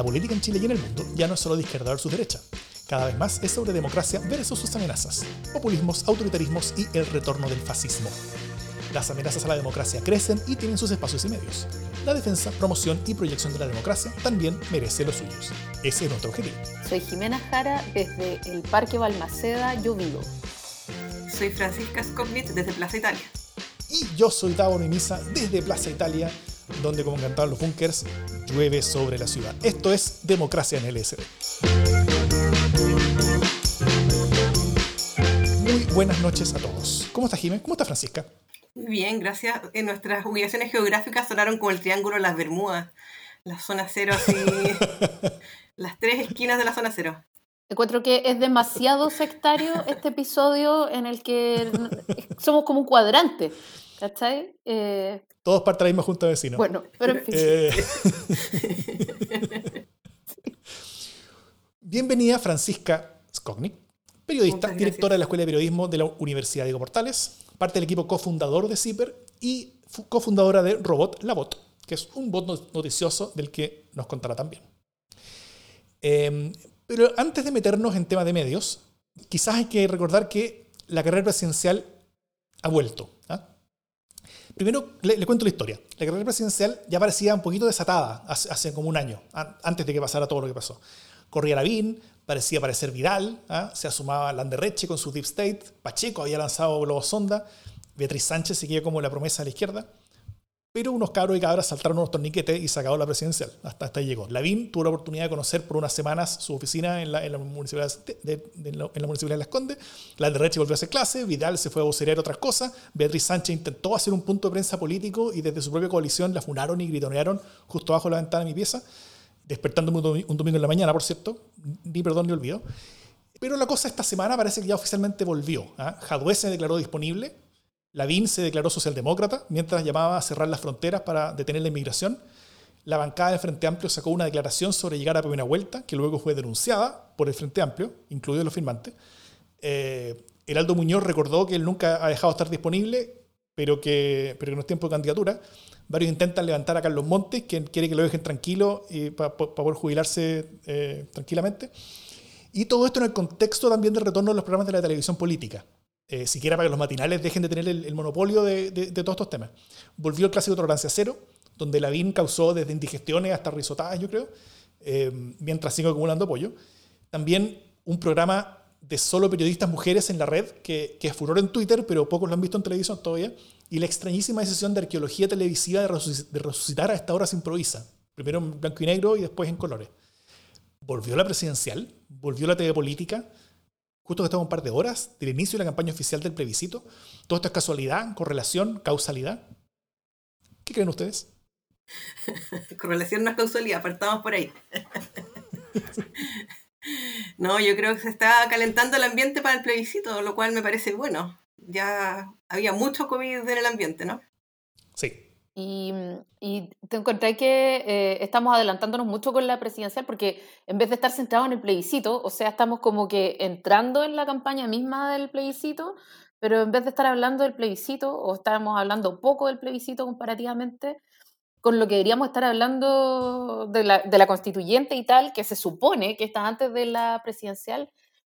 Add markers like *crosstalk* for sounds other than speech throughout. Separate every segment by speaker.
Speaker 1: La política en Chile y en el mundo ya no es solo de izquierda versus derecha. Cada vez más es sobre democracia versus sus amenazas, populismos, autoritarismos y el retorno del fascismo. Las amenazas a la democracia crecen y tienen sus espacios y medios. La defensa, promoción y proyección de la democracia también merece los suyos. Ese es nuestro objetivo.
Speaker 2: Soy Jimena Jara desde el Parque Balmaceda, yo vivo.
Speaker 3: Soy Francisca Skopnit desde Plaza Italia.
Speaker 1: Y yo soy Tavo Mimisa desde Plaza Italia, donde como cantaban los bunkers, llueve sobre la ciudad. Esto es Democracia en LSD. Muy buenas noches a todos. ¿Cómo está Jiménez? ¿Cómo está Francisca?
Speaker 3: Muy bien, gracias. En nuestras ubicaciones geográficas sonaron como el triángulo de las Bermudas, la zona cero, así, *laughs* las tres esquinas de la zona cero.
Speaker 2: Encuentro que es demasiado sectario este episodio en el que somos como un cuadrante. ¿Cachai?
Speaker 1: Eh, Todos parte de la misma junta de vecinos.
Speaker 2: Bueno, pero en fin. Eh, *laughs*
Speaker 1: bienvenida Francisca Skognik, periodista, directora de la Escuela de Periodismo de la Universidad Diego Portales, parte del equipo cofundador de CIPER y cofundadora de Robot Labot, que es un bot noticioso del que nos contará también. Em, pero antes de meternos en temas de medios, quizás hay que recordar que la carrera presidencial ha vuelto. ¿ah? Primero le, cuento la historia. La carrera presidencial ya parecía un poquito desatada hace, como un año, antes de que pasara todo lo que pasó. Corría Lavín, parecía parecer Vidal, ¿ah? se asumaba Landerreche con su Deep State, Pacheco había lanzado Globo Sonda, Beatriz Sánchez seguía como la promesa de la izquierda, pero unos cabros y cabras saltaron unos torniquetes y acabó la presidencial. Hasta, hasta ahí llegó. Lavín tuvo la oportunidad de conocer por unas semanas su oficina en la, en la municipalidad, de, en la, municipalidad de Las Condes. Landerreche volvió a hacer clase, Vidal se fue a vocerear otras cosas, Beatriz Sánchez intentó hacer un punto de prensa político y desde su propia coalición la funaron y gritonearon justo abajo de la ventana de mi pieza despertándome un domingo en la mañana, por cierto, ni perdón ni olvido. Pero la cosa esta semana parece que ya oficialmente volvió. Jadwe se declaró disponible, Lavín se declaró socialdemócrata, mientras llamaba a cerrar las fronteras para detener la inmigración. La bancada del Frente Amplio sacó una declaración sobre llegar a primera vuelta, que luego fue denunciada por el Frente Amplio, incluidos los firmantes. Eh, Heraldo Muñoz recordó que él nunca ha dejado de estar disponible, pero que, pero que no es tiempo de candidatura. Varios intentan levantar a Carlos Montes, quien quiere que lo dejen tranquilo para poder jubilarse eh, tranquilamente. Y todo esto en el contexto también del retorno de los programas de la televisión política. Eh, siquiera para que los matinales dejen de tener el, monopolio de, todos estos temas. Volvió el clásico Tolerancia Cero, donde la VIN causó desde indigestiones hasta risotadas, yo creo, eh, mientras sigo acumulando apoyo. También un programa de solo periodistas mujeres en la red, que, que es furor en Twitter, pero pocos lo han visto en televisión todavía, y la extrañísima decisión de arqueología televisiva de, resucitar a esta hora se improvisa, primero en blanco y negro y después en colores. Volvió la presidencial, volvió la TV política, justo que estamos un par de horas del inicio de la campaña oficial del plebiscito. Todo esto es casualidad, correlación, causalidad. ¿Qué creen ustedes? *laughs*
Speaker 3: correlación no es causalidad, partamos por ahí. *laughs* no, yo creo que se está calentando el ambiente para el plebiscito, lo cual me parece bueno ya había mucho COVID en el ambiente, ¿no?
Speaker 1: Sí.
Speaker 2: Y, y te encontré que eh, estamos adelantándonos mucho con la presidencial porque en vez de estar centrados en el plebiscito, o sea, estamos como que entrando en la campaña misma del plebiscito, pero en vez de estar hablando del plebiscito, o estábamos hablando poco del plebiscito comparativamente, con lo que deberíamos estar hablando de la, de la constituyente y tal, que se supone que está antes de la presidencial,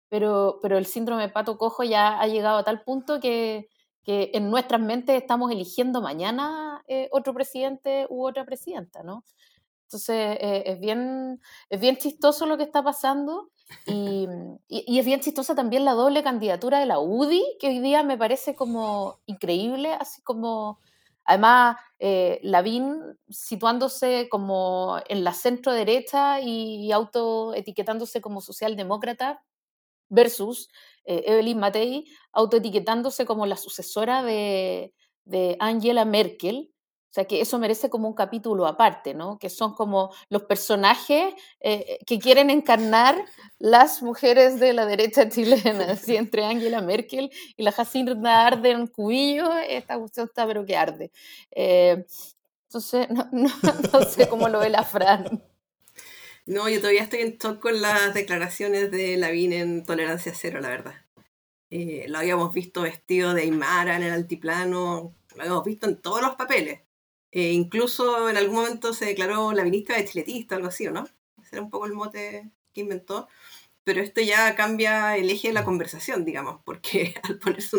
Speaker 2: pero, pero el síndrome de pato cojo ya ha llegado a tal punto que, que en nuestras mentes estamos eligiendo mañana eh, otro presidente u otra presidenta, ¿no? Entonces eh, es, bien, es bien chistoso lo que está pasando y, y, es bien chistosa también la doble candidatura de la UDI, que hoy día me parece como increíble, así como, además, eh, Lavín situándose como en la centro derecha y autoetiquetándose como socialdemócrata, versus eh, Evelyn Matei autoetiquetándose como la sucesora de, Angela Merkel. O sea, que eso merece como un capítulo aparte, ¿no? Que son como los personajes eh, que quieren encarnar las mujeres de la derecha chilena, *laughs* así entre Angela Merkel y la Jacinta Arden Cubillo, esta cuestión está pero que arde. Eh, entonces, *laughs* no, no, sé cómo lo ve la Fran.
Speaker 3: No, yo todavía estoy en shock con las declaraciones de Lavín en Tolerancia Cero, la verdad. Eh, lo habíamos visto vestido de Aymara en el altiplano, lo habíamos visto en todos los papeles. Eh, incluso en algún momento se declaró lavinista de chiletista, algo así, ¿o no? ese era un poco el mote que inventó, pero esto ya cambia el eje de la conversación, digamos, porque *laughs* al ponerse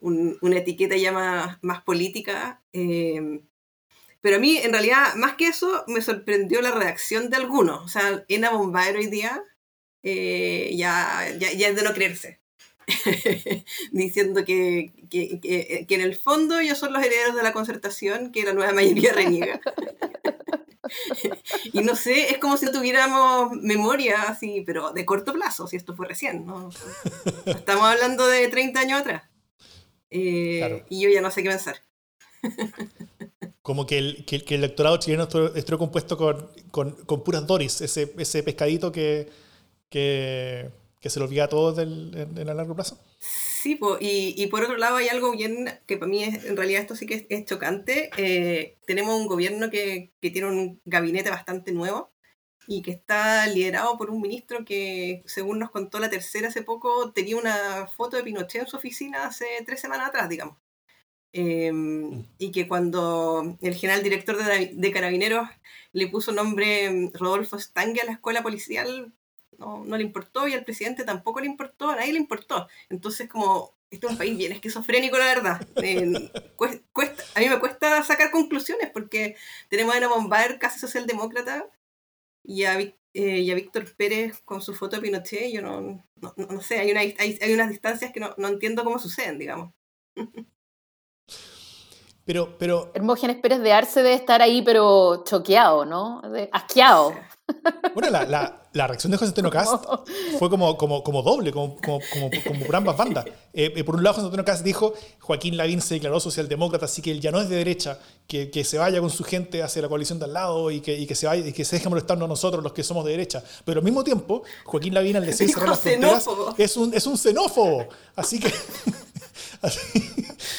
Speaker 3: una etiqueta ya más, política, eh, pero a mí, en realidad, más que eso, me sorprendió la reacción de algunos. O sea, Ena Bombaero hoy día eh, ya, ya, ya, es de no creerse. *laughs* Diciendo que, que, que, en el fondo ellos son los herederos de la concertación que la nueva mayoría *laughs* reniega. *laughs* y no sé, es como si tuviéramos memoria así, pero de corto plazo, si esto fue recién, ¿no? Estamos hablando de 30 años atrás. Eh, y yo ya no sé qué pensar
Speaker 1: como que el, que, el electorado chileno estuvo compuesto con, con, con, puras Doris, ese, ese pescadito que, que, que se lo olvida a todos del, en, el largo plazo.
Speaker 3: Sí, y, y, por otro lado hay algo bien que para mí es, en realidad esto sí que es, chocante. Eh, tenemos un gobierno que, que, tiene un gabinete bastante nuevo y que está liderado por un ministro que, según nos contó la tercera hace poco, tenía una foto de Pinochet en su oficina hace tres semanas atrás, digamos. Mm. y que cuando el general director de, Carabineros le puso nombre em, Rodolfo Stange a la escuela policial, no, no, le importó y al presidente tampoco le importó, a nadie le importó. Entonces, como, este es un país bien esquizofrénico, la verdad. *laughs* cuesta, a mí me cuesta sacar conclusiones porque tenemos a una Bombar casi socialdemócrata y a, eh, y a Víctor Pérez con su foto de Pinochet. Yo no, no, no sé, hay, una, hay, hay, unas distancias que no, no entiendo cómo suceden, digamos. *laughs*
Speaker 1: Pero, pero...
Speaker 2: Hermógenes Pérez de Arce debe estar ahí, pero choqueado, ¿no? asqueado.
Speaker 1: Bueno, la, la, la, reacción de José Antonio *laughs* Cast fue como, como, como doble, como, como, como, como por ambas bandas. Eh, eh, por un lado, José Antonio Cast dijo, Joaquín Lavín se declaró socialdemócrata, así que él ya no es de derecha, que, que se vaya con su gente hacia la coalición de al lado y que, y que se vaya y que se deje molestarnos a nosotros los que somos de derecha. Pero al mismo tiempo, Joaquín Lavín al decir cerrar las fronteras es un, es un xenófobo. Así que... *laughs*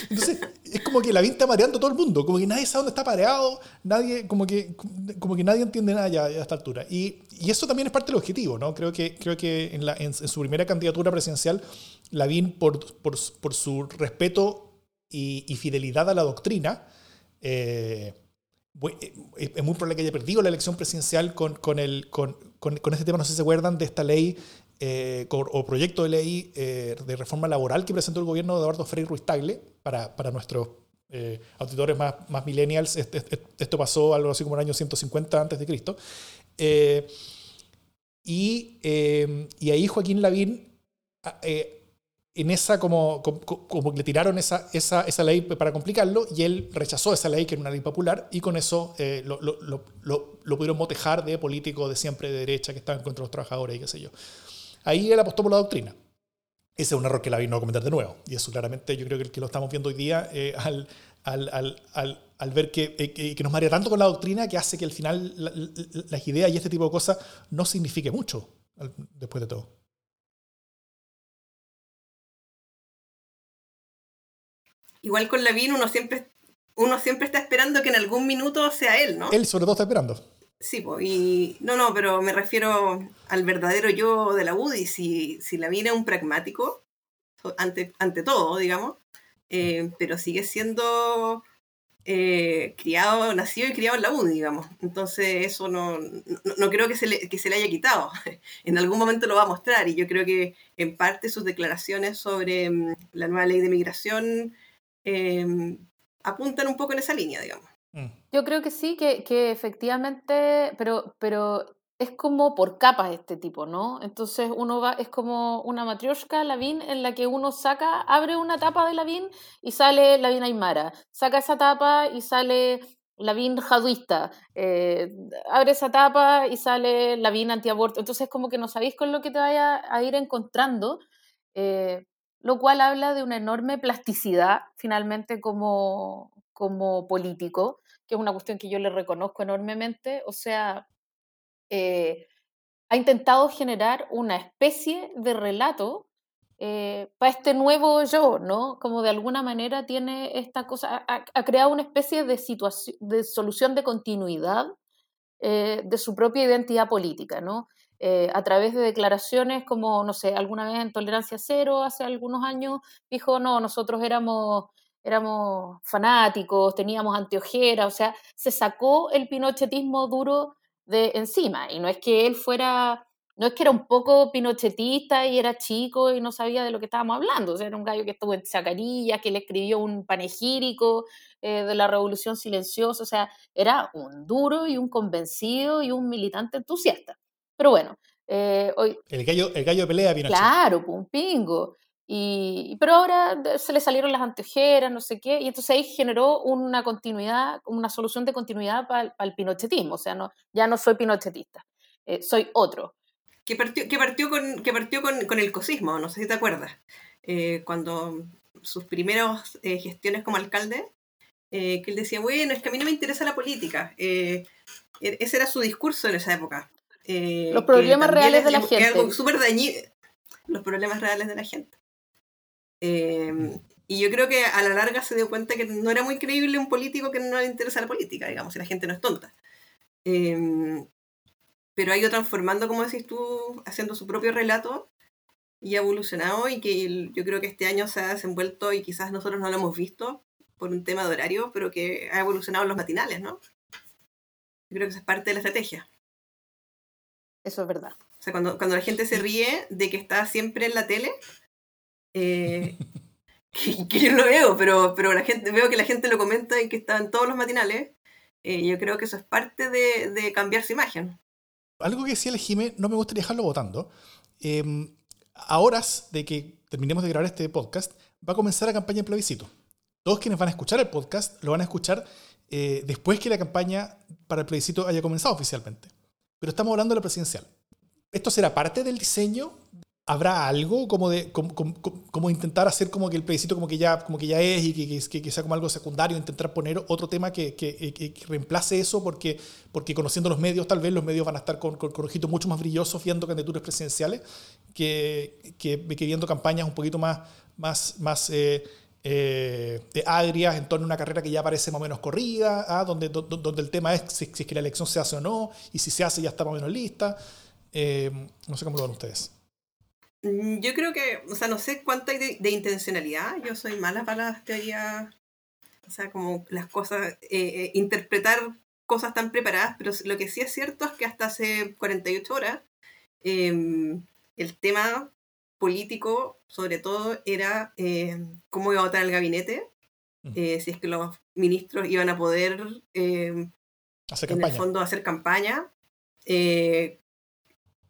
Speaker 1: Entonces, es como que la vida está mareando a todo el mundo, como que nadie sabe dónde está pareado, nadie, como que, como que nadie entiende nada ya, a esta altura. Y, y, eso también es parte del objetivo, ¿no? Creo que, creo que en, su primera candidatura presidencial, Lavín, por, por, por su respeto y, fidelidad a la doctrina, eh, eh, es muy probable que haya perdido la elección presidencial con, con, el, con, con, este tema, no sé si se acuerdan, de esta ley eh, o proyecto de ley de reforma laboral que presentó el gobierno de Eduardo Frei Ruiz Tagle para, para nuestros auditores más, más millennials. Este, este, esto pasó algo así como el año 150 antes de Cristo. Y, y, ahí Joaquín Lavín, en esa como, como, le tiraron esa, esa, esa, ley para complicarlo, y él rechazó esa ley, que era una ley popular, y con eso lo, lo, lo, lo, pudieron motejar de político de siempre de derecha que estaba en contra los trabajadores y qué sé yo. Ahí él apostó por la doctrina. Ese es un error que la vino a cometer de nuevo. Y eso claramente yo creo que, que lo estamos viendo hoy día eh, al, al, al, al, ver que, eh, que, nos marea tanto con la doctrina que hace que al final las ideas y este tipo de cosas no signifique mucho después de todo.
Speaker 3: Igual con Lavín uno siempre, uno siempre está esperando que en algún minuto sea él, ¿no?
Speaker 1: Él sobre todo está esperando.
Speaker 3: Sí, y no, no, pero me refiero al verdadero yo de la UDI. Si, si la viene un pragmático, ante, ante todo, digamos, eh, pero sigue siendo eh, criado, nacido y criado en la UDI, digamos. Entonces, eso no, no, creo que se, le, que se le haya quitado. *laughs* en algún momento lo va a mostrar, y yo creo que en parte sus declaraciones sobre mm, la nueva ley de migración eh, apuntan un poco en esa línea, digamos.
Speaker 2: Mm. Yo creo que sí, que, que efectivamente, pero, pero es como por capas este tipo, ¿no? Entonces uno va, es como una matrioshka Lavín en la que uno saca, abre una tapa de Lavín y sale Lavín Aymara, saca esa tapa y sale Lavín jaduista, eh, abre esa tapa y sale Lavín antiaborto, entonces como que no sabéis con lo que te vaya a ir encontrando, eh, lo cual habla de una enorme plasticidad finalmente como, como político que es una cuestión que yo le reconozco enormemente, o sea, eh, ha intentado generar una especie de relato eh, para este nuevo yo, ¿no? Como de alguna manera tiene esta cosa, ha, creado una especie de, situación, de solución de continuidad eh, de su propia identidad política, ¿no? a través de declaraciones como, no sé, alguna vez en Tolerancia Cero, hace algunos años, dijo, no, nosotros éramos éramos fanáticos, teníamos anteojeras, o sea, se sacó el pinochetismo duro de encima. Y no es que él fuera, no es que era un poco pinochetista y era chico y no sabía de lo que estábamos hablando. O sea, era un gallo que estuvo en Zacarías, que le escribió un panegírico eh, de la revolución silenciosa. O sea, era un duro y un convencido y un militante entusiasta. Pero bueno, eh, hoy...
Speaker 1: El gallo, el gallo de pelea Pinochet.
Speaker 2: Claro, un pingo. Y, pero ahora se le salieron las anteojeras, no sé qué, y entonces ahí generó una continuidad, una solución de continuidad para el pinochetismo. O sea, no, ya no soy pinochetista, eh, soy otro.
Speaker 3: Que partió, que partió, con, que partió con, con el cosismo, no sé si te acuerdas. Eh, cuando sus primeras eh, gestiones como alcalde, que él decía, bueno, es que a mí no me interesa la política. E-, ese era su discurso en esa época.
Speaker 2: Los problemas reales de la gente.
Speaker 3: Algo súper dañino. Los problemas reales de la gente. Em, y yo creo que a la larga se dio cuenta que no era muy creíble un político que no le interesa la política, digamos, si la gente no es tonta. Em, pero ha ido transformando, como decís tú, haciendo su propio relato y ha evolucionado y que yo creo que este año se ha desenvuelto y quizás nosotros no lo hemos visto por un tema de horario, pero que ha evolucionado en los matinales, ¿no? Yo creo que eso es parte de la estrategia.
Speaker 2: Eso es verdad.
Speaker 3: O sea, cuando, cuando la gente se ríe de que está siempre en la tele, eh, *laughs* que, yo lo veo, pero, pero la gente, veo que la gente lo comenta y que está en todos los matinales. Eh, yo creo que eso es parte de, de, cambiar su imagen.
Speaker 1: Algo que decía el Jimé, no me gustaría dejarlo votando. Em, a horas de que terminemos de grabar este podcast, va a comenzar la campaña de plebiscito. Todos quienes van a escuchar el podcast lo van a escuchar eh, después que la campaña para el plebiscito haya comenzado oficialmente. Pero estamos hablando de la presidencial. ¿Esto será parte del diseño ¿Habrá algo como de como, intentar hacer como que el plebiscito como que ya, como que ya es y que, que, sea como algo secundario, intentar poner otro tema que, que, reemplace eso porque, porque conociendo los medios tal vez los medios van a estar con, con, ojitos mucho más brillosos viendo candidaturas presidenciales que, viendo campañas un poquito más, más, más eh, eh, de agrias en torno a una carrera que ya parece más o menos corrida, ¿ah? donde, donde, el tema es si, es que la elección se hace o no y si se hace ya está más o menos lista. Eh, no sé cómo lo ven ustedes.
Speaker 3: Mm, yo creo que, o sea, no sé cuánto hay de, intencionalidad. Yo soy mala para las teorías, o sea, como las cosas, eh, eh, interpretar cosas tan preparadas, pero lo que sí es cierto es que hasta hace 48 horas em, el tema político, sobre todo, era em, cómo iba a votar el gabinete, mm. eh, si es que los ministros iban a poder, em,
Speaker 1: hacer
Speaker 3: en el fondo, hacer campaña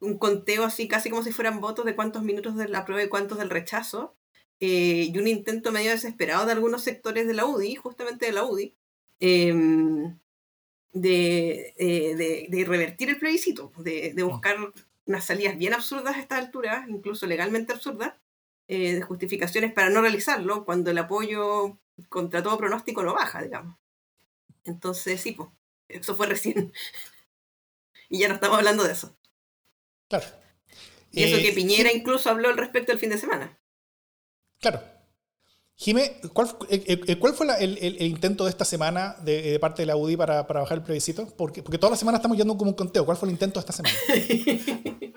Speaker 3: un conteo así casi como si fueran votos de cuántos minutos de la prueba y cuántos del rechazo, eh, y un intento medio desesperado de algunos sectores de la UDI, justamente de la UDI, em, eh, de, revertir el plebiscito, de, de, buscar unas salidas bien absurdas a esta altura, incluso legalmente absurdas, eh, de justificaciones para no realizarlo, cuando el apoyo contra todo pronóstico no baja, digamos. Entonces, sí, pues, eso fue recién. *laughs* y ya no estamos hablando de eso.
Speaker 1: Claro.
Speaker 3: Y eso que eh, Piñera incluso habló al respecto el fin de semana.
Speaker 1: Claro. Jimé, ¿cuál, eh, eh, ¿cuál fue el, intento de esta semana de, parte de la UDI para, para, bajar el plebiscito? Porque, porque toda la semana estamos yendo como un conteo. ¿Cuál fue el intento de esta semana? *laughs*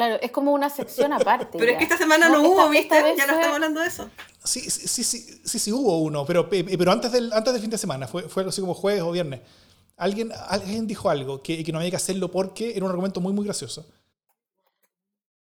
Speaker 2: Claro, es como una sección aparte.
Speaker 3: Pero es que esta semana no, hubo, ¿viste? Ya no estamos hablando de eso.
Speaker 1: Sí, sí, sí, sí, sí, sí hubo uno, pero, pero antes, del, antes del fin de semana, fue, fue así como jueves o viernes. Alguien, alguien dijo algo, que, que no había que hacerlo porque era un argumento muy, muy gracioso.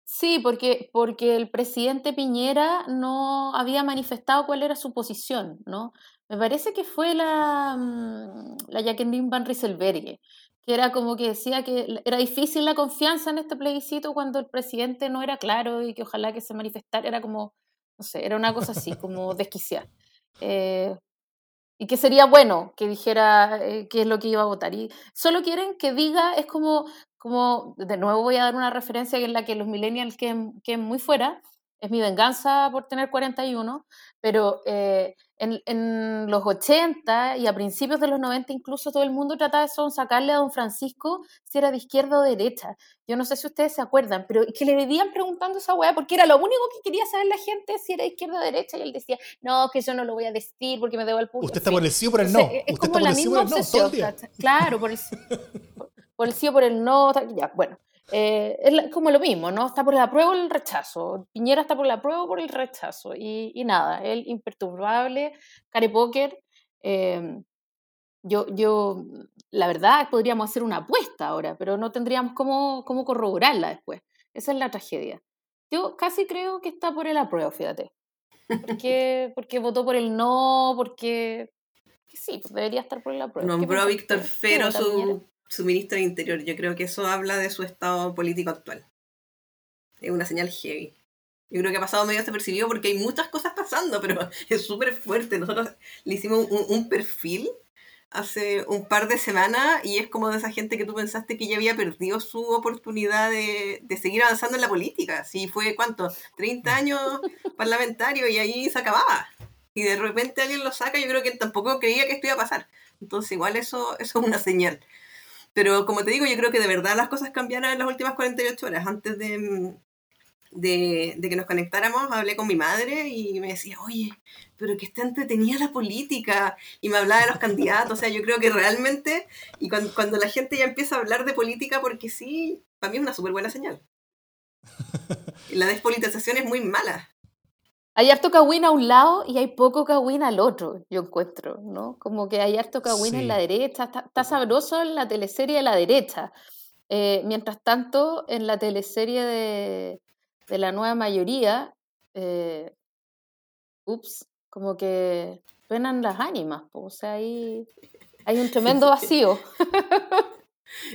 Speaker 2: Sí, porque, porque el presidente Piñera no había manifestado cuál era su posición, ¿no? Me parece que fue la, mm, la Jacqueline Van Rieselberghe, que era como que decía que era difícil la confianza en este plebiscito cuando el presidente no era claro y que ojalá que se manifestara, era como, no sé, era una cosa así, como desquiciar. Eh, y que sería bueno que dijera eh, qué es lo que iba a votar. Y solo quieren que diga, es como, como, de nuevo voy a dar una referencia en la que los millennials queden, queden muy fuera, es mi venganza por tener 41, pero eh, en, en, los 80 y a principios de los 90 incluso todo el mundo trataba de sacarle a don Francisco si era de izquierda o derecha. Yo no sé si ustedes se acuerdan, pero que le vivían preguntando esa weá porque era lo único que quería saber la gente si era de izquierda o derecha y él decía, no, que yo no lo voy a decir porque me debo al público.
Speaker 1: Usted está por el sí por el no.
Speaker 2: es como la misma obsesión. claro, por el, *laughs* por el sí o por el no. Ya, bueno. Eh, es como lo mismo, ¿no? Está por la prueba o el rechazo. Piñera está por la prueba o por el rechazo. Y, y nada, él imperturbable, care póker, em, yo, yo, la verdad, podríamos hacer una apuesta ahora, pero no tendríamos cómo, cómo corroborarla después. Esa es la tragedia. Yo casi creo que está por el apruebo, fíjate. Porque, *laughs* porque votó por el no, porque sí, pues debería estar por el apruebo.
Speaker 3: Nombró a Víctor Fero su, su ministro de Interior. Yo creo que eso habla de su estado político actual. Es una señal heavy. Yo creo que ha pasado medio desapercibido porque hay muchas cosas pasando, pero *laughs* es súper fuerte. Nosotros le hicimos un, perfil hace un par de semanas y es como de esa gente que tú pensaste que ya había perdido su oportunidad de, de seguir avanzando en la política. Sí, fue cuánto, 30 años *laughs* parlamentario y ahí se acababa. Y de repente alguien lo saca, yo creo que tampoco creía que esto iba a pasar. Entonces igual eso, eso es una señal. Pero como te digo, yo creo que de verdad las cosas cambiaron en las últimas 48 horas. Antes de, de, que nos conectáramos, hablé con mi madre y me decía, oye, pero que está entretenida la política. Y me hablaba de los candidatos. O sea, yo creo que realmente, y cuando, cuando la gente ya empieza a hablar de política, porque sí, para mí es una súper buena señal. *laughs* La despolitización es muy mala.
Speaker 2: Hay harto cagüín a un lado y hay poco cagüín al otro, yo encuentro, ¿no? Como que hay harto cagüín en la derecha, está, sabroso en la teleserie de la derecha. Eh, mientras tanto, en la teleserie de, de la nueva mayoría, eh, ups, como que suenan las ánimas, o sea, ahí hay un tremendo *laughs* vacío. *laughs*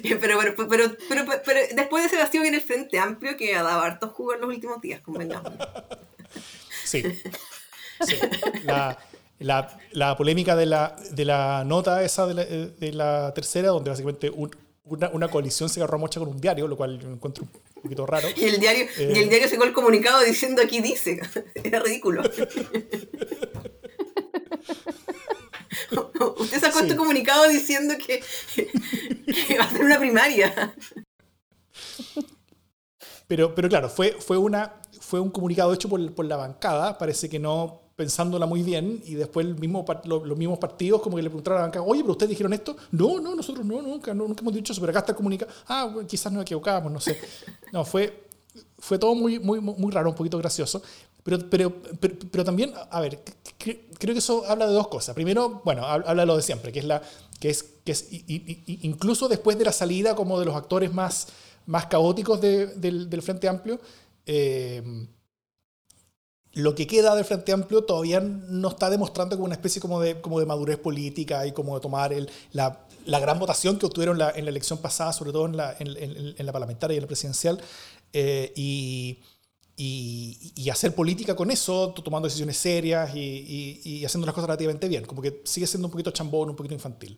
Speaker 3: Pero, pero, pero, pero, después de ese vacío viene el Frente Amplio que ha dado harto jugo en los últimos días, convengamos. *laughs*
Speaker 1: Sí. La, la, la, polémica de la, de la nota esa de la, de la tercera, donde básicamente una, una, coalición se agarró a mocha con un diario, lo cual yo encuentro un poquito raro.
Speaker 3: Y el diario, y el eh, diario sacó el comunicado diciendo aquí dice. *laughs* Era ridículo. *laughs* Usted sacó este comunicado diciendo que, que, va a ser una primaria.
Speaker 1: Pero, pero claro, fue, fue, una, fue un comunicado hecho por, por la bancada, parece que no pensándola muy bien y después el mismo, los, mismos partidos como que le preguntaron a la banca, oye, pero ustedes dijeron esto. No, no, nosotros no, nunca, nunca hemos dicho eso, pero acá está comunicado. Ah, quizás nos equivocábamos, no sé. No, fue, fue todo muy, muy, muy raro, un poquito gracioso. Pero, pero, pero, también, a ver, creo que eso habla de dos cosas. Primero, bueno, habla de lo de siempre, que es la que es, que es incluso después de la salida como de los actores más, más caóticos del, del, Frente Amplio, eh, lo que queda del Frente Amplio todavía no está demostrando como una especie como de, como de madurez política y como de tomar el, la, la, gran votación que obtuvieron la, en la elección pasada, sobre todo en la, en, en, la parlamentaria y en la presidencial, eh, y, y, y, hacer política con eso, tomando decisiones serias y, y, haciendo las cosas relativamente bien. Como que sigue siendo un poquito chambón, un poquito infantil.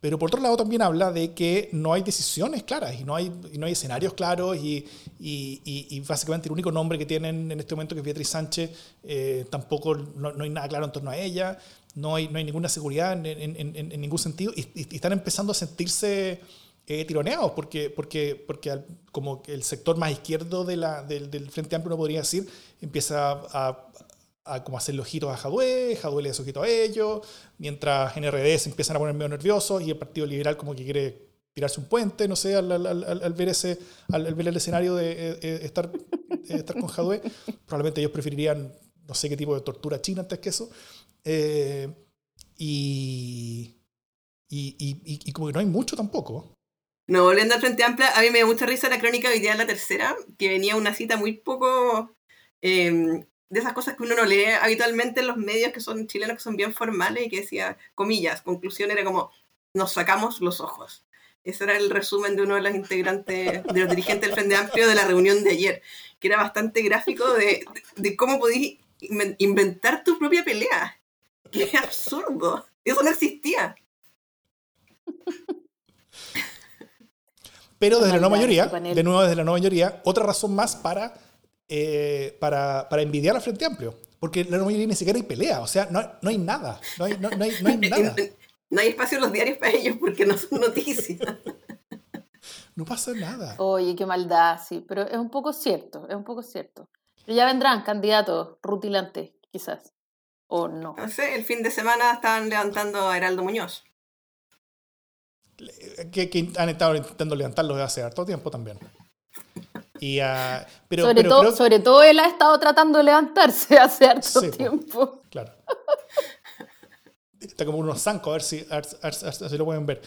Speaker 1: Pero por otro lado también habla de que no hay decisiones claras y no hay, no hay escenarios claros y, y, básicamente el único nombre que tienen en este momento que es Beatriz Sánchez, eh, tampoco no, no, hay nada claro en torno a ella, no hay, no hay ninguna seguridad en, ningún sentido y, están empezando a sentirse eh, tironeados porque, porque, porque como el sector más izquierdo del, Frente Amplio, uno podría decir, empieza a como hacerle ojitos a Jadwe, Jadwe le hace ojitos a ellos, mientras NRD se empiezan a poner medio nerviosos y el Partido Liberal como que quiere tirarse un puente, no sé, al, al, al, ver, ese, al, ver el escenario de eh, eh, estar, estar con Jadwe, probablemente ellos preferirían no sé qué tipo de tortura china antes que eso. Eh, y, y, y, y, como que no hay mucho tampoco.
Speaker 3: No, volviendo al Frente Amplia, a mí me dio mucha risa la crónica hoy día en la tercera, que venía una cita muy poco eh, de esas cosas que uno no lee habitualmente en los medios que son chilenos, que son bien formales y que decía, comillas, conclusión era como, nos sacamos los ojos. Ese era el resumen de uno de los integrantes, de los dirigentes del Frente Amplio de la reunión de ayer, que era bastante gráfico de, de cómo podías inventar tu propia pelea. ¡Qué absurdo! Eso no existía.
Speaker 1: Pero desde la nueva mayoría, de nuevo desde la nueva mayoría, otra razón más para eh, para, para, envidiar al Frente Amplio. Porque la mayoría ni siquiera hay pelea, o sea, no, no hay nada. No hay, no, no hay, no hay *laughs* nada.
Speaker 3: No hay espacio en los diarios para ellos porque no son noticias. *laughs*
Speaker 1: No pasa nada.
Speaker 2: Oye, qué maldad, sí, pero es un poco cierto, es un poco cierto. Pero ya vendrán candidatos rutilantes, quizás, o no.
Speaker 3: No sé, el fin de semana estaban levantando a Heraldo Muñoz.
Speaker 1: Que, que han estado intentando levantarlo desde hace harto tiempo también. Y, uh, pero,
Speaker 2: sobre,
Speaker 1: pero,
Speaker 2: todo,
Speaker 1: creo...
Speaker 2: sobre todo él ha estado tratando de levantarse *laughs* hace harto sí, tiempo.
Speaker 1: Claro. está como unos zancos, a ver si, a ver, si lo pueden ver.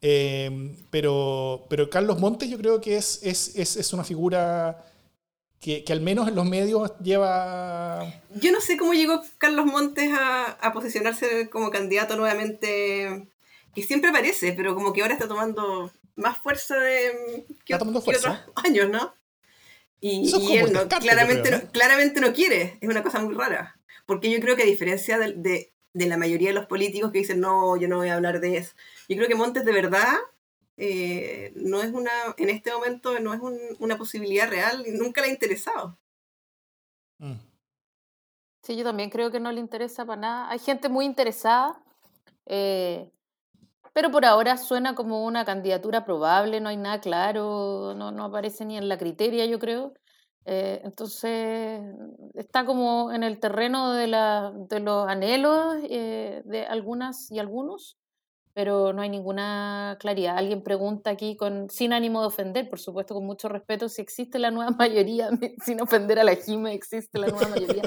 Speaker 1: Eh, pero, pero Carlos Montes yo creo que es, es, es, es una figura que, que, al menos en los medios lleva...
Speaker 3: Yo no sé cómo llegó Carlos Montes a, a posicionarse como candidato nuevamente, que siempre aparece, pero como que ahora está tomando más fuerza de que, otros *laughs* años, ¿no? Y, él no, claramente, no, claramente no quiere, es una cosa muy rara. Porque yo creo que a diferencia de, de, de, la mayoría de los políticos que dicen, no, yo no voy a hablar de eso, yo creo que Montes de verdad eh, no es una, en este momento no es un, una posibilidad real y nunca le ha interesado.
Speaker 2: Mm. Sí, yo también creo que no le interesa para nada. Hay gente muy interesada, eh, pero por ahora suena como una candidatura probable, no hay nada claro, no, no aparece ni en la criteria, yo creo. Eh, entonces, está como en el terreno de, la, de los anhelos de algunas y algunos, pero no hay ninguna claridad. Alguien pregunta aquí con, sin ánimo de ofender, por supuesto, con mucho respeto, si existe la nueva *laughs* mayoría, sin ofender a la Jime, existe la nueva mayoría.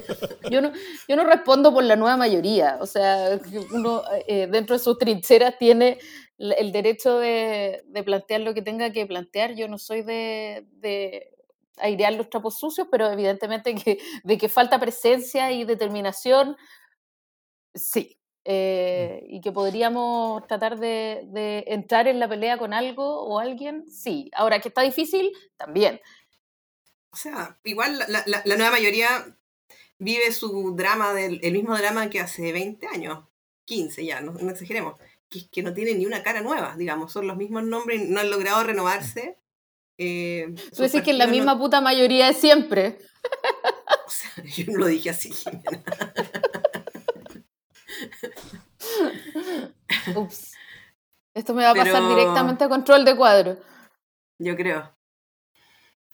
Speaker 2: Yo no, yo no respondo por la nueva mayoría, o sea, uno eh, dentro de sus trincheras tiene el derecho de, de, plantear lo que tenga que plantear. Yo no soy de, de airear los trapos sucios, pero evidentemente que, de que falta presencia y determinación, sí. Eh, y que podríamos tratar de, de, entrar en la pelea con algo o alguien, sí. Ahora, que está difícil, también.
Speaker 3: O sea, igual la, la, la nueva mayoría vive su drama, del, el mismo drama que hace 20 años, 15 ya, no, no exageremos, que, que no tiene ni una cara nueva, digamos, son los mismos nombres, no han logrado renovarse.
Speaker 2: Eh, Tú decís que es la misma puta mayoría de siempre. *laughs*
Speaker 3: O sea, yo no lo dije así, Jimena. *laughs*
Speaker 2: Ups. Esto me va a pasar directamente a control de cuadro.
Speaker 3: Yo creo.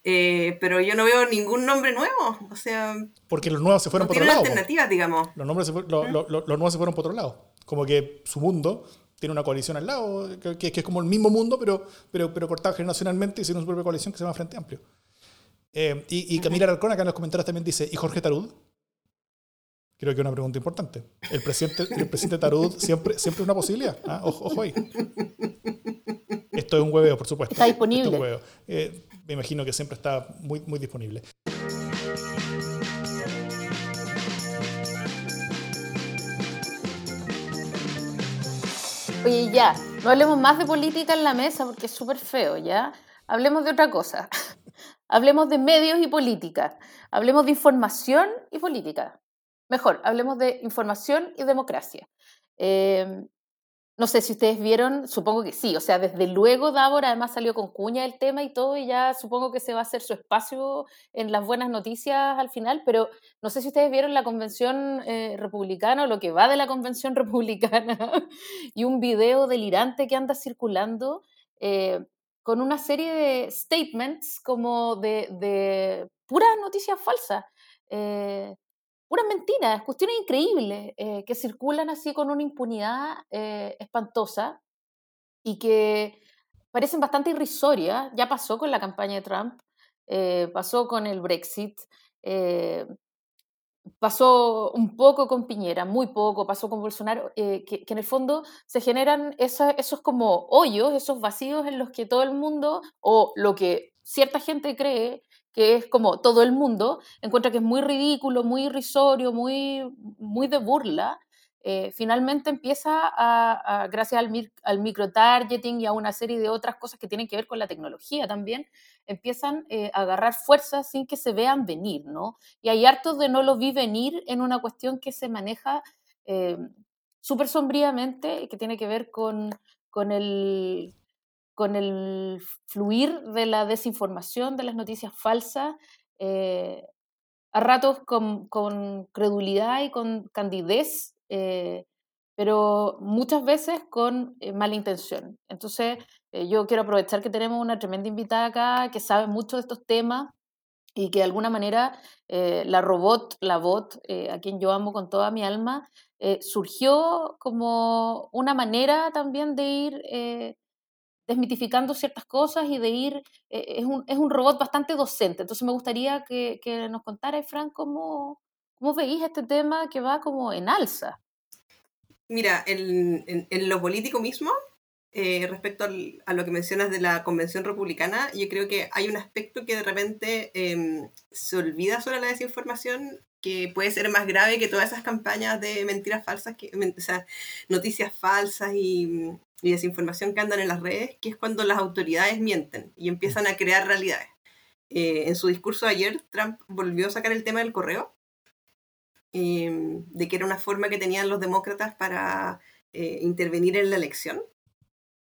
Speaker 3: Eh, pero yo no veo ningún nombre nuevo. O sea.
Speaker 1: Porque los nuevos se fueron por otro lado.
Speaker 3: alternativas, digamos.
Speaker 1: Los, nombres los nuevos se fueron por otro lado. Como que su mundo tiene una coalición al lado, que, es como el mismo mundo, pero, pero, pero cortado generacionalmente y sin una propia coalición que se llama Frente Amplio. Eh, y, y Camila Arcona, acá en los comentarios también dice, ¿y Jorge Tarud? Creo que es una pregunta importante. ¿El presidente, el presidente Tarud siempre, siempre es una posibilidad? ¿ah? Ojo, ahí. Esto es un hueveo, por supuesto.
Speaker 2: Está disponible.
Speaker 1: Eh, me imagino que siempre está muy, muy disponible.
Speaker 2: Oye, ya, no hablemos más de política en la mesa porque es súper feo, ¿ya? Hablemos de otra cosa. *laughs* Hablemos de medios y política. Hablemos de información y política. Mejor, hablemos de información y democracia. Em, no sé si ustedes vieron, supongo que sí, o sea, desde luego Davor además salió con cuña el tema y todo, y ya supongo que se va a hacer su espacio en las buenas noticias al final, pero no sé si ustedes vieron la convención eh, republicana o lo que va de la convención *laughs* republicana y un video delirante que anda circulando eh, con una serie de statements como de, de puras noticias falsas. Eh, puras mentiras, cuestiones increíbles eh, que circulan así con una impunidad eh, espantosa y que parecen bastante irrisorias. Ya pasó con la campaña de Trump, eh, pasó con el Brexit, pasó un poco con Piñera, muy poco, pasó con Bolsonaro, que, en el fondo se generan esos como hoyos, esos vacíos en los que todo el mundo, o lo que cierta gente cree, que es como todo el mundo, encuentra que es muy ridículo, muy irrisorio, muy, muy de burla, eh, finalmente empieza a, gracias al, al microtargeting y a una serie de otras cosas que tienen que ver con la tecnología también, empiezan eh, a agarrar fuerza sin que se vean venir, ¿no? Y hay hartos de no lo vi venir en una cuestión que se maneja eh, súper sombríamente, que tiene que ver con, con el con el fluir de la desinformación, de las noticias falsas, eh, a ratos con, con, credulidad y con candidez, eh, pero muchas veces con eh, mala intención. Entonces, yo quiero aprovechar que tenemos una tremenda invitada acá que sabe mucho de estos temas y que de alguna manera la robot, la bot, a quien yo amo con toda mi alma, surgió como una manera también de ir desmitificando ciertas cosas y de ir, eh, es, un, es, un, robot bastante docente. Entonces me gustaría que, que nos contara, Fran, cómo, cómo veis este tema que va como en alza.
Speaker 3: Mira, en, en, lo político mismo, eh, respecto a lo que mencionas de la Convención Republicana, yo creo que hay un aspecto que de repente em, se olvida sobre la desinformación que puede ser más grave que todas esas campañas de mentiras falsas, que, o sea, noticias falsas y, y desinformación que andan en las redes, que es cuando las autoridades mienten y empiezan a crear realidades. Eh, en su discurso de ayer, Trump volvió a sacar el tema del correo, em, de que era una forma que tenían los demócratas para eh, intervenir en la elección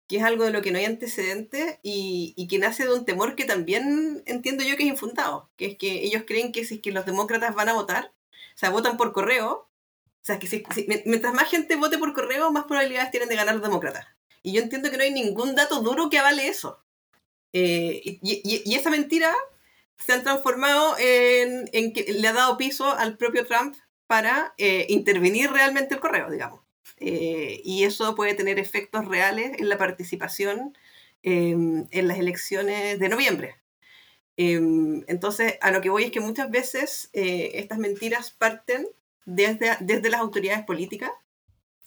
Speaker 3: que es algo de lo que no hay antecedentes y, que nace de un temor que también entiendo yo que es infundado, que es que ellos creen que si es que los demócratas van a votar, o sea, votan por correo, o sea, que si, mientras más gente vote por correo, más probabilidades tienen de ganar los demócratas. Y yo entiendo que no hay ningún dato duro que avale eso. Eh, y, esa mentira se han transformado en, que le ha dado piso al propio Trump para eh, intervenir realmente el correo, digamos. Eh, y eso puede tener efectos reales en la participación em, en las elecciones de noviembre. Em, entonces, a lo que voy es que muchas veces eh, estas mentiras parten desde, desde las autoridades políticas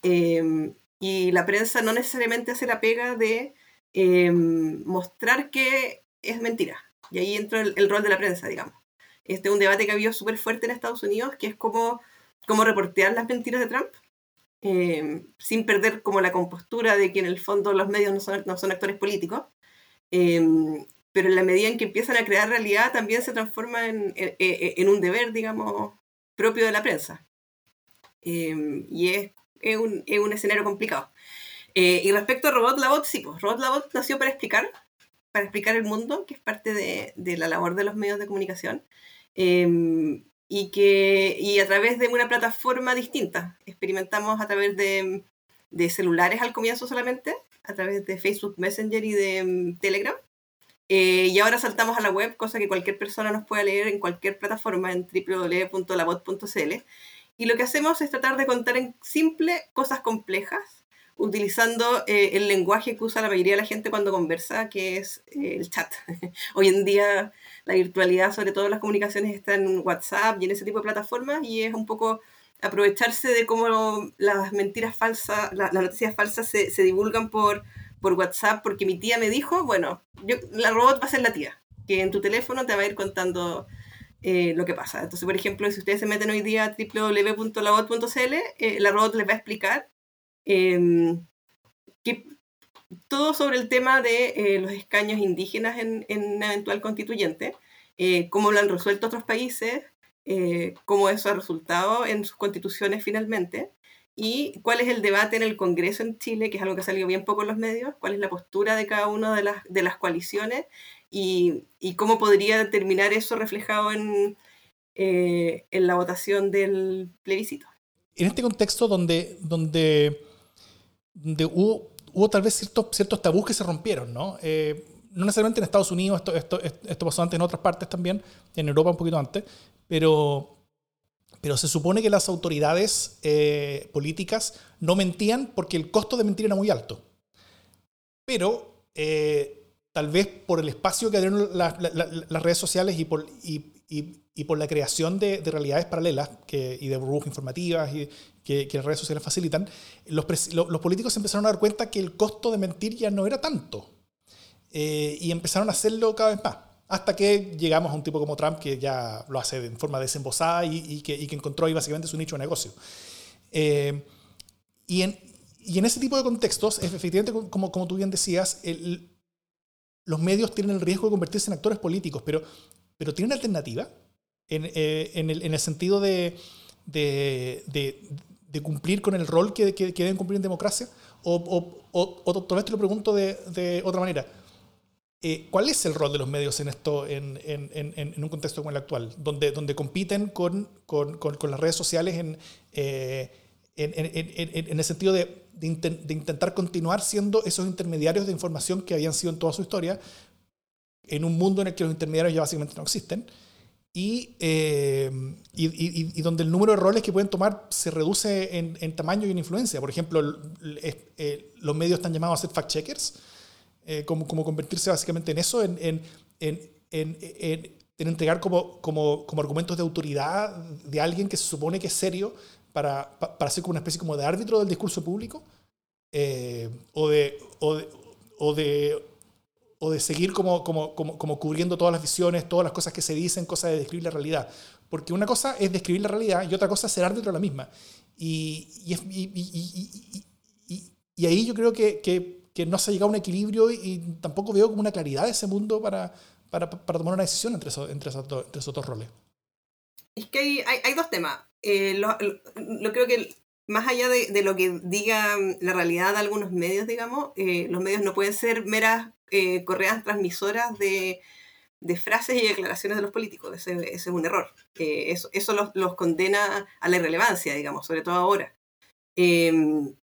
Speaker 3: em, y la prensa no necesariamente hace la pega de mostrar que es mentira. Y ahí entra el, rol de la prensa, digamos. Este es un debate que ha habido súper fuerte en Estados Unidos, que es cómo, cómo reportear las mentiras de Trump. Em, sin perder como la compostura de que en el fondo los medios no son, no son actores políticos, em, pero en la medida en que empiezan a crear realidad también se transforma en, en, un deber, digamos, propio de la prensa. Em, y es, es, un, es, un, escenario complicado. Eh, y respecto a Robot Labot, sí, pues Robot Labot nació para explicar, para explicar el mundo, que es parte de, de la labor de los medios de comunicación y que y a través de una plataforma distinta. Experimentamos a través de, de celulares al comienzo solamente, a través de Facebook Messenger y de mm, Telegram. Eh, y ahora saltamos a la web, cosa que cualquier persona nos puede leer en cualquier plataforma en www.labot.cl. Y lo que hacemos es tratar de contar en simple cosas complejas, utilizando eh, el lenguaje que usa la mayoría de la gente cuando conversa, que es eh, el chat. *laughs* Hoy en día la virtualidad, sobre todo las comunicaciones, está en WhatsApp y en ese tipo de plataformas y es un poco aprovecharse de cómo las mentiras falsas, las noticias falsas se, se, divulgan por, por WhatsApp, porque mi tía me dijo, bueno, yo, la robot va a ser la tía, que en tu teléfono te va a ir contando eh, lo que pasa. Entonces, por ejemplo, si ustedes se meten hoy día a www.labot.cl, eh, la robot les va a explicar eh, qué, todo sobre el tema de eh, los escaños indígenas en, en eventual constituyente, eh, cómo lo han resuelto otros países, eh, cómo eso ha resultado en sus constituciones finalmente, y cuál es el debate en el Congreso en Chile, que es algo que ha salido bien poco en los medios, cuál es la postura de cada una de las, de las coaliciones y, y cómo podría terminar eso reflejado en, en la votación del plebiscito.
Speaker 1: En este contexto donde, donde, donde hubo hubo tal vez ciertos, ciertos tabús que se rompieron, ¿no? Eh, no necesariamente en Estados Unidos, esto, esto, esto pasó antes en otras partes también, en Europa un poquito antes, pero, pero se supone que las autoridades eh, políticas no mentían porque el costo de mentir era muy alto. Pero eh, tal vez por el espacio que dieron las redes sociales y por, y, y, por la creación de, de realidades paralelas y de burbujas informativas que, las redes sociales facilitan, los, los, políticos empezaron a dar cuenta que el costo de mentir ya no era tanto. Eh, y empezaron a hacerlo cada vez más. Hasta que llegamos a un tipo como Trump que ya lo hace en forma desembosada y, que, que, encontró ahí básicamente su nicho de negocio. Eh, y, en, y, en, ese tipo de contextos, efectivamente, como, como tú bien decías, el, los medios tienen el riesgo de convertirse en actores políticos, pero, pero ¿tienen alternativa? En, eh, en, el, en el, sentido de, de, de cumplir con el rol que, que, deben cumplir en democracia? O, o, o, tal vez te lo pregunto de, de otra manera. Eh, ¿Cuál es el rol de los medios en esto, en, en, un contexto como el actual, donde, donde compiten con, con, con, las redes sociales en, eh, en, el sentido de, de, intentar continuar siendo esos intermediarios de información que habían sido en toda su historia, en un mundo en el que los intermediarios ya básicamente no existen? Eh, y, y, y, donde el número de roles que pueden tomar se reduce en, en tamaño y en influencia. Por ejemplo, eh, los medios están llamados a ser fact-checkers, eh, como, como, convertirse básicamente en eso, en, en, en entregar como, como, como, argumentos de autoridad de alguien que se supone que es serio para, para, ser como una especie como de árbitro del discurso público, eh, o, de, o, de, o, de, o de seguir como, como, como, como, cubriendo todas las visiones, todas las cosas que se dicen, cosas de describir la realidad. Porque una cosa es describir la realidad y otra cosa es ser árbitro de la misma. Y, y, y, y ahí yo creo que, que, que, no se ha llegado a un equilibrio y tampoco veo como una claridad de ese mundo para, para, para tomar una decisión entre, eso, entre, esos, dos, entre esos dos roles.
Speaker 3: Es que hay, hay, hay dos temas. Eh, lo, creo que más allá de, lo que diga la realidad de algunos medios, digamos, eh, los medios no pueden ser meras eh, correas transmisoras de, frases y declaraciones de los políticos. Ese, es un error. Eh, eso eso los, los, condena a la irrelevancia, digamos, sobre todo ahora. Em,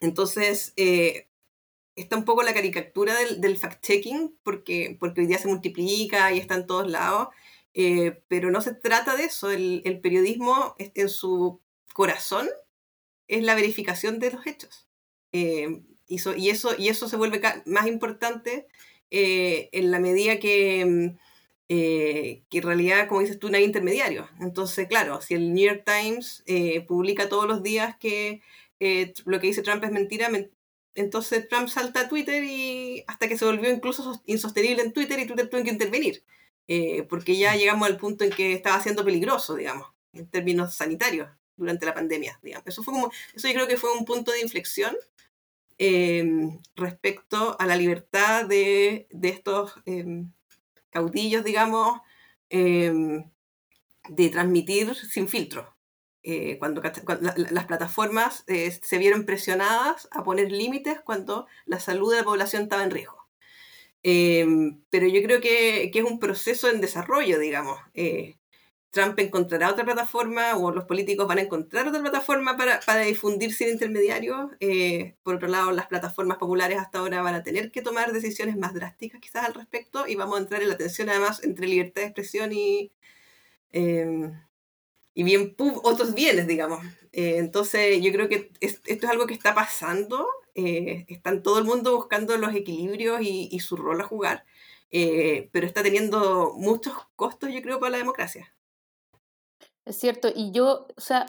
Speaker 3: entonces, eh, está un poco la caricatura del, del fact-checking, porque, porque hoy día se multiplica y está en todos lados. Eh, pero no se trata de eso. El, el, periodismo en su corazón es la verificación de los hechos. Eh, y, so, y, eso, y eso se vuelve más importante eh, en la medida que, mm, eh, que en realidad, como dices tú, no hay intermediarios. Entonces, claro, si el New York Times eh, publica todos los días que lo que dice Trump es mentira, men entonces Trump salta a Twitter y hasta que se volvió incluso insostenible en Twitter y Twitter tuvo que intervenir. Porque ya llegamos al punto en que estaba siendo peligroso, digamos, en términos sanitarios durante la pandemia. Digamos. Eso, fue como, eso yo creo que fue un punto de inflexión eh, respecto a la libertad de, de estos eh, caudillos, digamos, eh, de transmitir sin filtro. Cuando, cuando, las plataformas se vieron presionadas a poner límites cuando la salud de la población estaba en riesgo. Pero yo creo que, que, es un proceso en desarrollo, digamos. Trump encontrará otra plataforma o los políticos van a encontrar otra plataforma para, para difundir sin intermediarios. Eh, por otro lado, las plataformas populares hasta ahora van a tener que tomar decisiones más drásticas quizás al respecto y vamos a entrar en la tensión además entre libertad de expresión y, eh, y bien otros bienes, digamos. Eh, entonces, yo creo que es, esto es algo que está pasando. Eh, están todo el mundo buscando los equilibrios y, su rol a jugar, eh, pero está teniendo muchos costos, yo creo, para la democracia.
Speaker 2: Es cierto, y yo, o sea,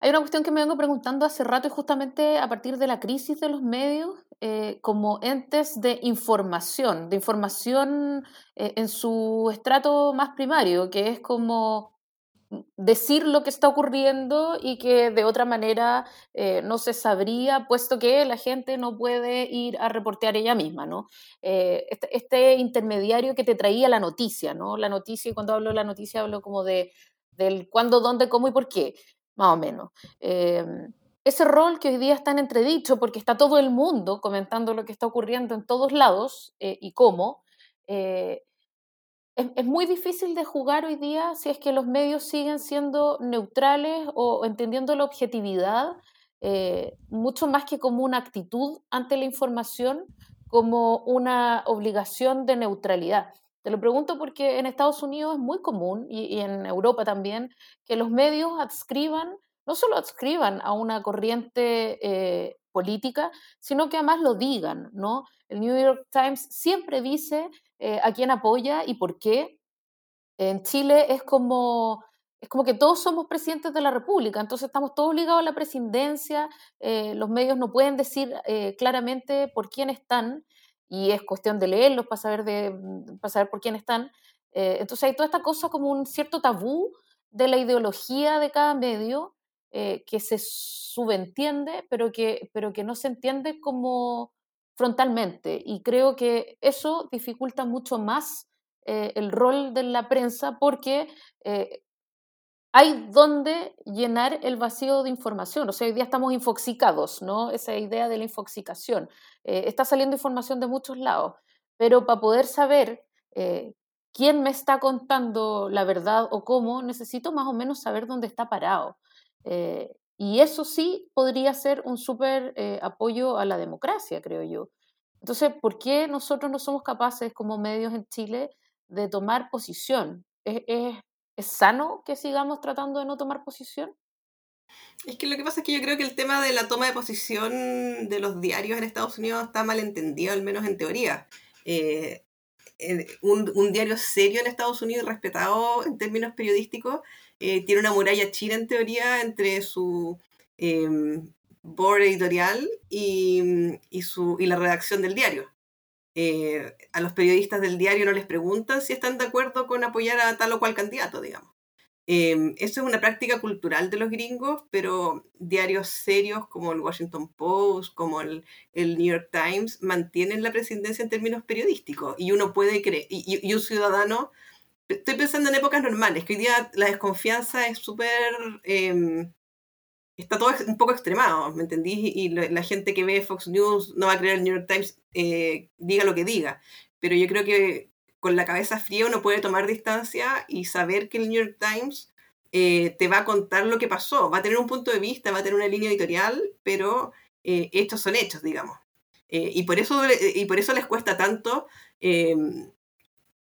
Speaker 2: hay una cuestión que me vengo preguntando hace rato y justamente a partir de la crisis de los medios eh, como entes de información, de información en su estrato más primario, que es como decir lo que está ocurriendo y que de otra manera eh, no se sabría, puesto que la gente no puede ir a reportear ella misma, ¿no? Eh, este, este, intermediario que te traía la noticia, ¿no? La noticia, y cuando hablo de la noticia hablo como de del cuándo, dónde, cómo y por qué, más o menos. Eh, ese rol que hoy día está en entredicho, porque está todo el mundo comentando lo que está ocurriendo en todos lados eh, y cómo, es, muy difícil de jugar hoy día si es que los medios siguen siendo neutrales o entendiendo la objetividad eh, mucho más que como una actitud ante la información, como una obligación de neutralidad. Te lo pregunto porque en Estados Unidos es muy común y, y, en Europa también que los medios adscriban, no solo adscriban a una corriente eh, política, sino que además lo digan, ¿no? El New York Times siempre dice eh, a quién apoya y por qué. En Chile es como, es como que todos somos presidentes de la República, entonces estamos todos ligados a la presidencia, eh, los medios no pueden decir claramente por quién están y es cuestión de leerlos para saber, de, mm, para saber por quién están. Eh, entonces hay toda esta cosa como un cierto tabú de la ideología de cada medio eh, que se subentiende, pero que, pero que no se entiende como frontalmente. Y creo que eso dificulta mucho más eh, el rol de la prensa porque eh, hay donde llenar el vacío de información. O sea, hoy día estamos infoxicados, ¿no? Esa idea de la infoxicación. Eh, está saliendo información de muchos lados, pero para poder saber quién me está contando la verdad o cómo, necesito más o menos saber dónde está parado. Y eso sí podría ser un súper eh, apoyo a la democracia, creo yo. Entonces, ¿por qué nosotros no somos capaces como medios en Chile de tomar posición? Es, es, ¿Es sano que sigamos tratando de no tomar posición?
Speaker 3: Es que lo que pasa es que yo creo que el tema de la toma de posición de los diarios en Estados Unidos está mal entendido, al menos en teoría. Eh, un, diario serio en Estados Unidos, respetado en términos periodísticos, eh, tiene una muralla china en teoría entre su em, board editorial y, su, y la redacción del diario. Eh, a los periodistas del diario no les preguntan si están de acuerdo con apoyar a tal o cual candidato, digamos. Eh, eso es una práctica cultural de los gringos, pero diarios serios como el Washington Post, como el, el New York Times, mantienen la presidencia en términos periodísticos. Y uno puede creer, y, un ciudadano, estoy pensando en épocas normales, que hoy día la desconfianza es súper... Em, está todo un poco extremado, ¿me entendí? Y la, gente que ve Fox News no va a creer el New York Times, eh, diga lo que diga. Pero yo creo que con la cabeza fría uno puede tomar distancia y saber que el New York Times eh, te va a contar lo que pasó. Va a tener un punto de vista, va a tener una línea editorial, pero eh, estos son hechos, digamos. Eh, y, por eso, y por eso les cuesta tanto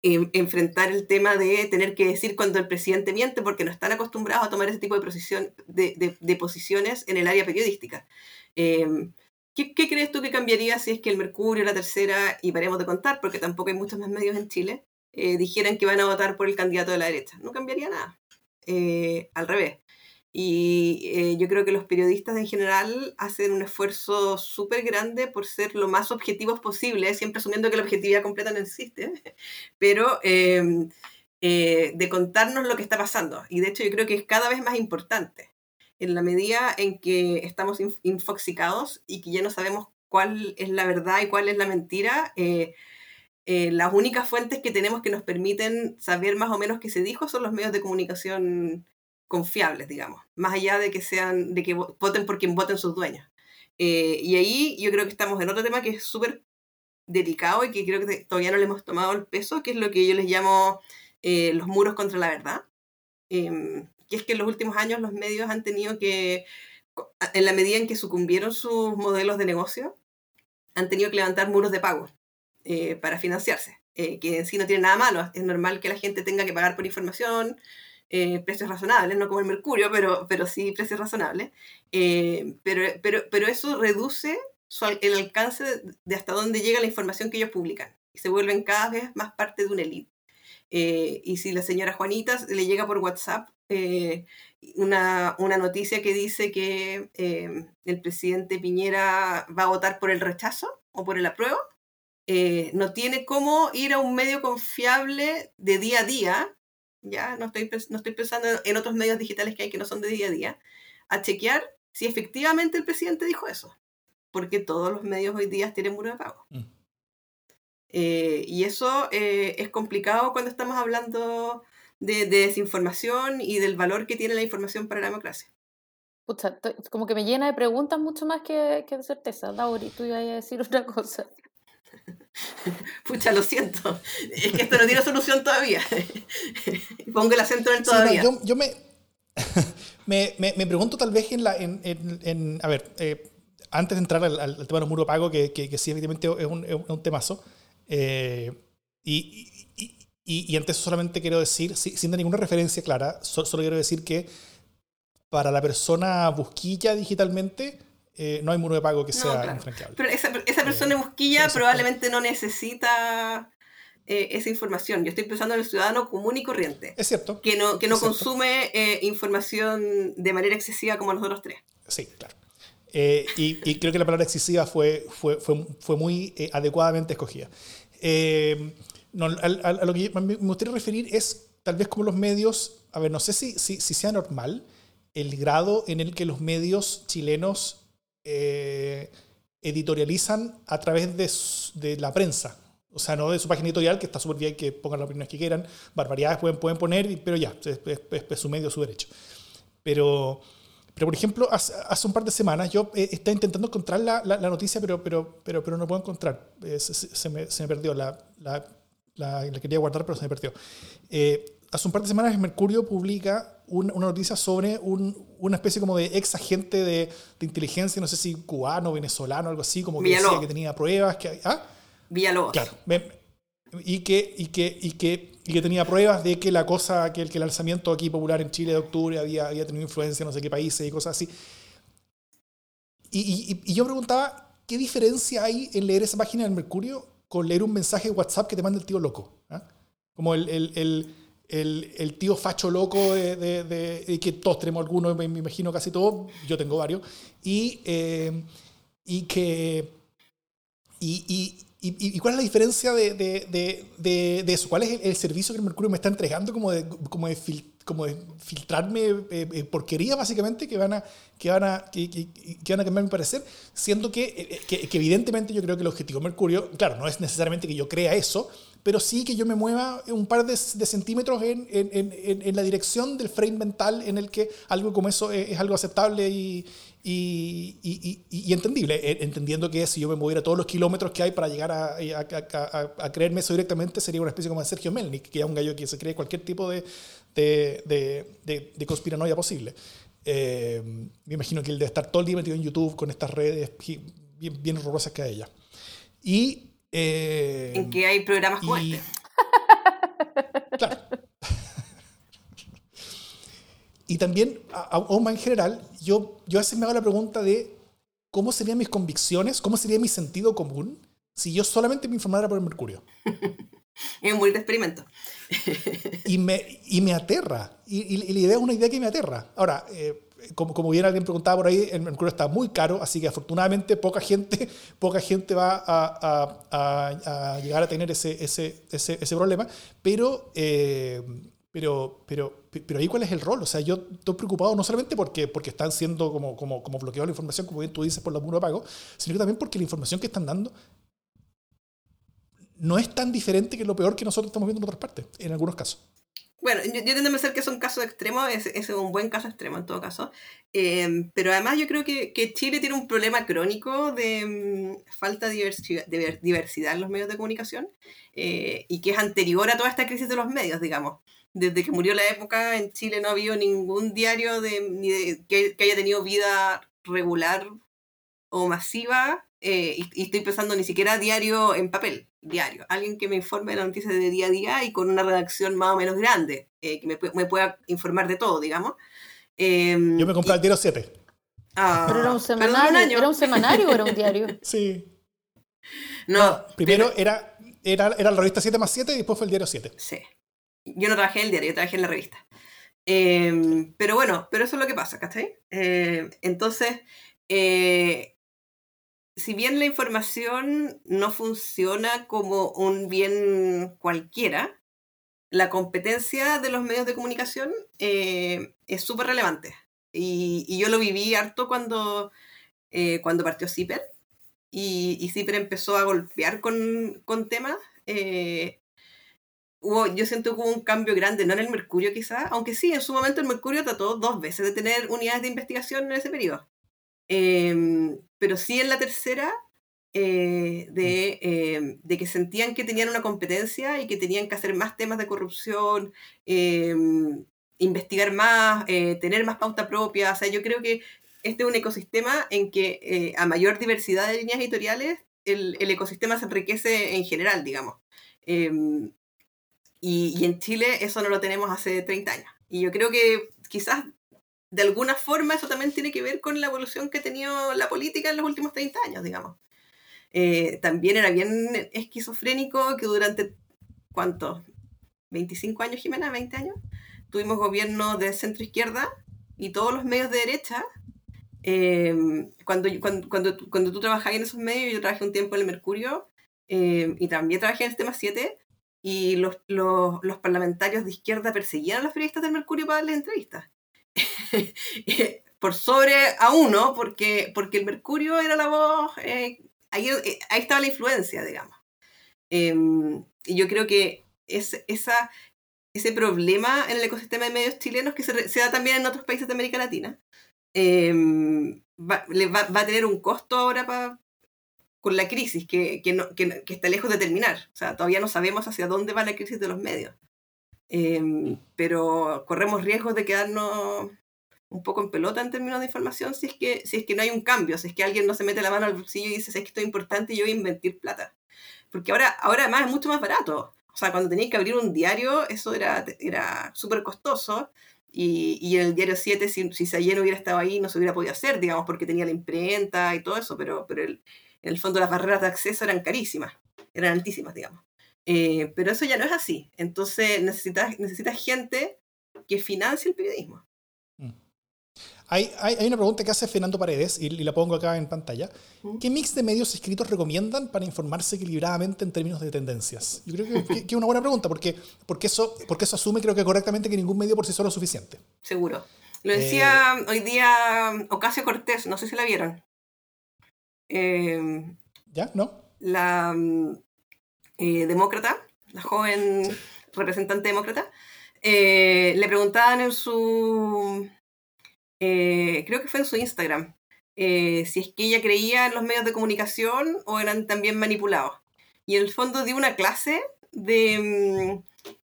Speaker 3: enfrentar el tema de tener que decir cuando el presidente miente, porque no están acostumbrados a tomar ese tipo de, de, de posiciones en el área periodística. Em, ¿Qué, crees tú que cambiaría si es que el Mercurio, la tercera, y paremos de contar, porque tampoco hay muchos más medios en Chile, eh, dijeran que van a votar por el candidato de la derecha? No cambiaría nada. Eh, al revés. Y eh, yo creo que los periodistas en general hacen un esfuerzo súper grande por ser lo más objetivos posible, siempre asumiendo que la objetividad completa no existe, *laughs* pero em, de contarnos lo que está pasando. Y de hecho yo creo que es cada vez más importante en la medida en que estamos infoxicados y que ya no sabemos cuál es la verdad y cuál es la mentira, eh, eh, las únicas fuentes que tenemos que nos permiten saber más o menos qué se dijo son los medios de comunicación confiables, digamos, más allá de que sean, de que voten por quien voten sus dueños. Eh, y ahí yo creo que estamos en otro tema que es súper delicado y que creo que todavía no le hemos tomado el peso, que es lo que yo les llamo los muros contra la verdad. Em, que es que en los últimos años los medios han tenido que, en la medida en que sucumbieron sus modelos de negocio, han tenido que levantar muros de pago eh, para financiarse, eh, que en sí no tiene nada malo, es normal que la gente tenga que pagar por información, eh, precios razonables, no como el mercurio, pero, pero sí precios razonables, pero, pero, pero eso reduce el alcance de, hasta dónde llega la información que ellos publican y se vuelven cada vez más parte de una élite. y si la señora Juanita le llega por WhatsApp eh, una, una, noticia que dice que eh, el presidente Piñera va a votar por el rechazo o por el apruebo, eh, no tiene cómo ir a un medio confiable de día a día, ya no estoy, no estoy pensando en otros medios digitales que hay que no son de día a día, a chequear si efectivamente el presidente dijo eso, porque todos los medios hoy día tienen muro de pago. Mm. y eso es complicado cuando estamos hablando de, desinformación y del valor que tiene la información para la democracia.
Speaker 2: Pucha, como que me llena de preguntas mucho más que, que de certeza. Lauri, tú ibas a decir *laughs* otra cosa. *laughs* *laughs*
Speaker 3: Pucha, lo siento. Es que esto no tiene solución todavía. *laughs* Pongo el acento en el todavía.
Speaker 1: yo, *laughs* me, me, me, pregunto tal vez en la... En, en, a ver, eh, antes de entrar al, tema de los muros pagos, que, que, que, sí, efectivamente es un, es un temazo, eh, y, y, y ante eso solamente quiero decir, sin, dar ninguna referencia clara, solo quiero decir que para la persona busquilla digitalmente, eh, no hay muro de pago que sea
Speaker 3: infranqueable. Pero esa, esa persona eh, busquilla probablemente no necesita eh, esa información. Yo estoy pensando en el ciudadano común y corriente.
Speaker 1: Es cierto.
Speaker 3: Que no, que no consume información de manera excesiva como nosotros tres.
Speaker 1: Sí, claro. Y, y, creo que la palabra excesiva fue, fue, fue, fue muy adecuadamente escogida. No, a, lo que me gustaría referir es tal vez como los medios, a ver, no sé si, si, si sea normal el grado en el que los medios chilenos eh, editorializan a través de, de, la prensa. O sea, no de su página editorial, que está súper bien que pongan las opiniones que quieran, barbaridades pueden, pueden poner, pero ya, es, su medio, su derecho. Pero, pero por ejemplo, hace, un par de semanas yo eh, estaba intentando encontrar la, la, noticia, pero, pero, pero, pero no puedo encontrar. Eh, se, me, se, me, perdió. La, la, la, quería guardar, pero se me perdió. Eh, hace un par de semanas Mercurio publica una noticia sobre un, una especie como de ex agente de, de, inteligencia, no sé si cubano, venezolano, algo así, como que decía que tenía pruebas. Que, ¿ah?
Speaker 3: Villalobos.
Speaker 1: Claro. Y que, y, que, y, que, y que tenía pruebas de que la cosa, que el, que el alzamiento aquí popular en Chile de octubre había, había tenido influencia en no sé qué países y cosas así. Y, y, y yo preguntaba, ¿qué diferencia hay en leer esa página del Mercurio con leer un mensaje de WhatsApp que te manda el tío loco. ¿ah? Como el, el, el, el, tío facho loco de, que todos tenemos algunos, me, imagino casi todos, yo tengo varios, y, eh, y que... Y, cuál es la diferencia de, de, eso? ¿Cuál es el, servicio que Mercurio me está entregando como de, como de, como de filtrarme eh, eh, porquería, básicamente, que van a, que van a, que, que, van a cambiar mi parecer? Siendo que, que, evidentemente yo creo que el objetivo Mercurio, claro, no es necesariamente que yo crea eso, pero sí que yo me mueva un par de, centímetros en, en, en, la dirección del frame mental en el que algo como eso es, algo aceptable y, y, y, y, entendible, entendiendo que si yo me moviera todos los kilómetros que hay para llegar a, a, a, creerme eso directamente, sería una especie como de Sergio Melnik, que es un gallo que se cree cualquier tipo de, de, de, de, conspiranoia posible. Eh, me imagino que él debe estar todo el día metido en YouTube con estas redes bien, bien horrorosas que hay ella. Y
Speaker 3: eh, en que hay programas como este. *laughs* Claro. *laughs*
Speaker 1: y también, más en general, yo, yo a veces me hago la pregunta de cómo serían mis convicciones, cómo sería mi sentido común si yo solamente me informara por el Mercurio. *laughs*
Speaker 3: es muy de experimento.
Speaker 1: y, me, y me aterra. Y, y, la idea es una idea que me aterra. Ahora, eh, como, como bien alguien preguntaba por ahí, el mercurio está muy caro, así que afortunadamente poca gente, *laughs* poca gente va a, a, a llegar a tener ese, ese, ese, ese problema, pero, eh, pero, pero, pero ahí cuál es el rol. O sea, yo estoy preocupado no solamente porque, porque están siendo como, como, como bloqueados la información, como bien tú dices, por la muro de pago, sino también porque la información que están dando no es tan diferente que lo peor que nosotros estamos viendo en otras partes, en algunos casos.
Speaker 3: Bueno, yo, yo tiendo a que es un caso extremo, es, es un buen caso extremo en todo caso. Eh, pero además yo creo que, Chile tiene un problema crónico de mm, falta de diversidad, de diversidad, en los medios de comunicación eh, y que es anterior a toda esta crisis de los medios, digamos. Desde que murió la época en Chile no ha habido ningún diario que haya tenido vida regular o masiva eh, y, estoy pensando ni siquiera diario en papel, diario. Alguien que me informe de las noticias de día a día y con una redacción más o menos grande, eh, que me, me, pueda informar de todo, digamos.
Speaker 1: Em, Yo me compré el diario 7.
Speaker 2: Ah, ¿Pero era un semanario? ¿Era un semanario o era un diario? *laughs*
Speaker 1: Sí. No, primero era, era, era la revista 7 más 7 y después fue el diario 7.
Speaker 3: Sí. Yo no trabajé en el diario, yo trabajé en la revista. Em, pero bueno, pero eso es lo que pasa, ¿cachai? Eh, entonces, si bien la información no funciona como un bien cualquiera, la competencia de los medios de comunicación eh, es súper relevante. Y, yo lo viví harto cuando, eh, cuando partió CIPER y, y CIPER empezó a golpear con, con temas. Eh, yo siento que hubo un cambio grande, no en el Mercurio quizás, aunque sí, en su momento el Mercurio trató dos veces de tener unidades de investigación en ese periodo. Em, pero sí en la tercera, eh, de, em, de, que sentían que tenían una competencia y que tenían que hacer más temas de corrupción, em, investigar más, eh, tener más pauta propia. O sea, yo creo que este es un ecosistema en que eh, a mayor diversidad de líneas editoriales, el, el, ecosistema se enriquece en general, digamos. Y, y, en Chile eso no lo tenemos hace 30 años. Y yo creo que quizás de alguna forma eso también tiene que ver con la evolución que ha tenido la política en los últimos 30 años, digamos. Eh, también era bien esquizofrénico que durante, ¿cuánto? ¿25 años, Jimena? ¿20 años? Tuvimos gobierno de centro izquierda y todos los medios de derecha. Eh, cuando, cuando, cuando, cuando, tú trabajabas en esos medios, yo trabajé un tiempo en el Mercurio eh, y también trabajé en el tema 7 y los, los, los, parlamentarios de izquierda perseguían a los periodistas del Mercurio para darles entrevistas. *laughs* por sobre a uno, porque, porque el Mercurio era la voz, eh, ahí, eh, ahí, estaba la influencia, digamos. Em, y yo creo que es, esa, ese problema en el ecosistema de medios chilenos que se, da también en otros países de América Latina, em, va, va, a tener un costo ahora para con la crisis que, que, no, que, que, está lejos de terminar. O sea, todavía no sabemos hacia dónde va la crisis de los medios. Em, pero corremos riesgos de quedarnos un poco en pelota en términos de información si es, que, si es que no hay un cambio, si es que alguien no se mete la mano al bolsillo y dice, es que esto es importante y yo voy a invertir plata. Porque ahora, ahora además es mucho más barato. O sea, cuando tenías que abrir un diario, eso era, era súper costoso. Y, y, en el diario 7, si, si Sayer hubiera estado ahí, no se hubiera podido hacer, digamos, porque tenía la imprenta y todo eso, pero, pero el, en el fondo las barreras de acceso eran carísimas, eran altísimas, digamos. Eh, pero eso ya no es así. Entonces necesitas, necesitas gente que financie el periodismo.
Speaker 1: Hay, hay, una pregunta que hace Fernando Paredes y, la pongo acá en pantalla. ¿Mm? ¿Qué mix de medios escritos recomiendan para informarse equilibradamente en términos de tendencias? Yo creo que, es una buena pregunta porque, porque, eso, porque eso asume creo que correctamente que ningún medio por sí solo es suficiente.
Speaker 3: Seguro. Lo decía eh, hoy día Ocasio Cortés, no sé si la vieron.
Speaker 1: Eh, ¿Ya? ¿No?
Speaker 3: La mm, eh, demócrata, la joven representante demócrata, le preguntaban en su, creo que fue en su Instagram, si es que ella creía en los medios de comunicación o eran también manipulados. Y en el fondo dio una clase de mm,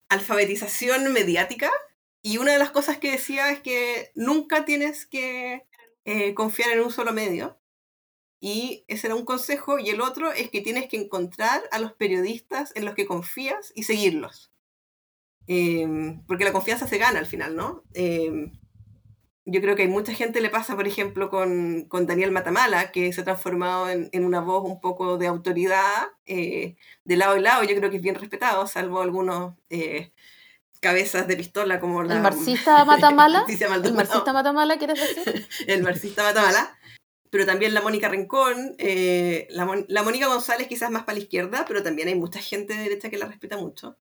Speaker 3: alfabetización mediática y una de las cosas que decía es que nunca tienes que eh, confiar en un solo medio. Y ese era un consejo. Y el otro es que tienes que encontrar a los periodistas en los que confías y seguirlos. Em, porque la confianza se gana al final, ¿no? Em, yo creo que hay mucha gente le pasa, por ejemplo, con, con Daniel Matamala, que se ha transformado en, en una voz un poco de autoridad eh, de lado y lado. Yo creo que es bien respetado, salvo algunos eh, cabezas de pistola como la... *laughs*
Speaker 2: ¿El marxista Matamala? ¿El marxista Matamala quieres decir? *laughs*
Speaker 3: el marxista Matamala. Pero también la Mónica Rincón, eh, la, Mónica González quizás más para la izquierda, pero también hay mucha gente de derecha que la respeta mucho.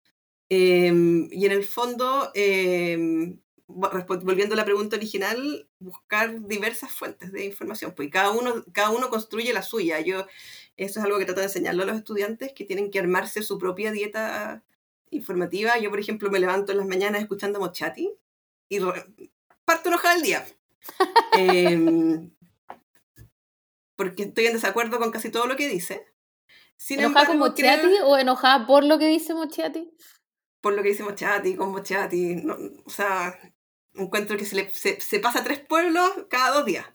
Speaker 3: Em, y en el fondo, em, volviendo a la pregunta original, buscar diversas fuentes de información, pues cada uno, cada uno construye la suya. Yo, eso es algo que trato de enseñarlo a los estudiantes, que tienen que armarse su propia dieta informativa. Yo, por ejemplo, me levanto en las mañanas escuchando Mochati y parto enojada el día. *laughs* Em, porque estoy en desacuerdo con casi todo lo que dice.
Speaker 2: Sin ¿Enojada con Mochati o enojada por lo que dice Mochati?
Speaker 3: Por lo que dice Mochati, con Mochati. o sea, encuentro que se, se, pasa a tres pueblos cada dos días.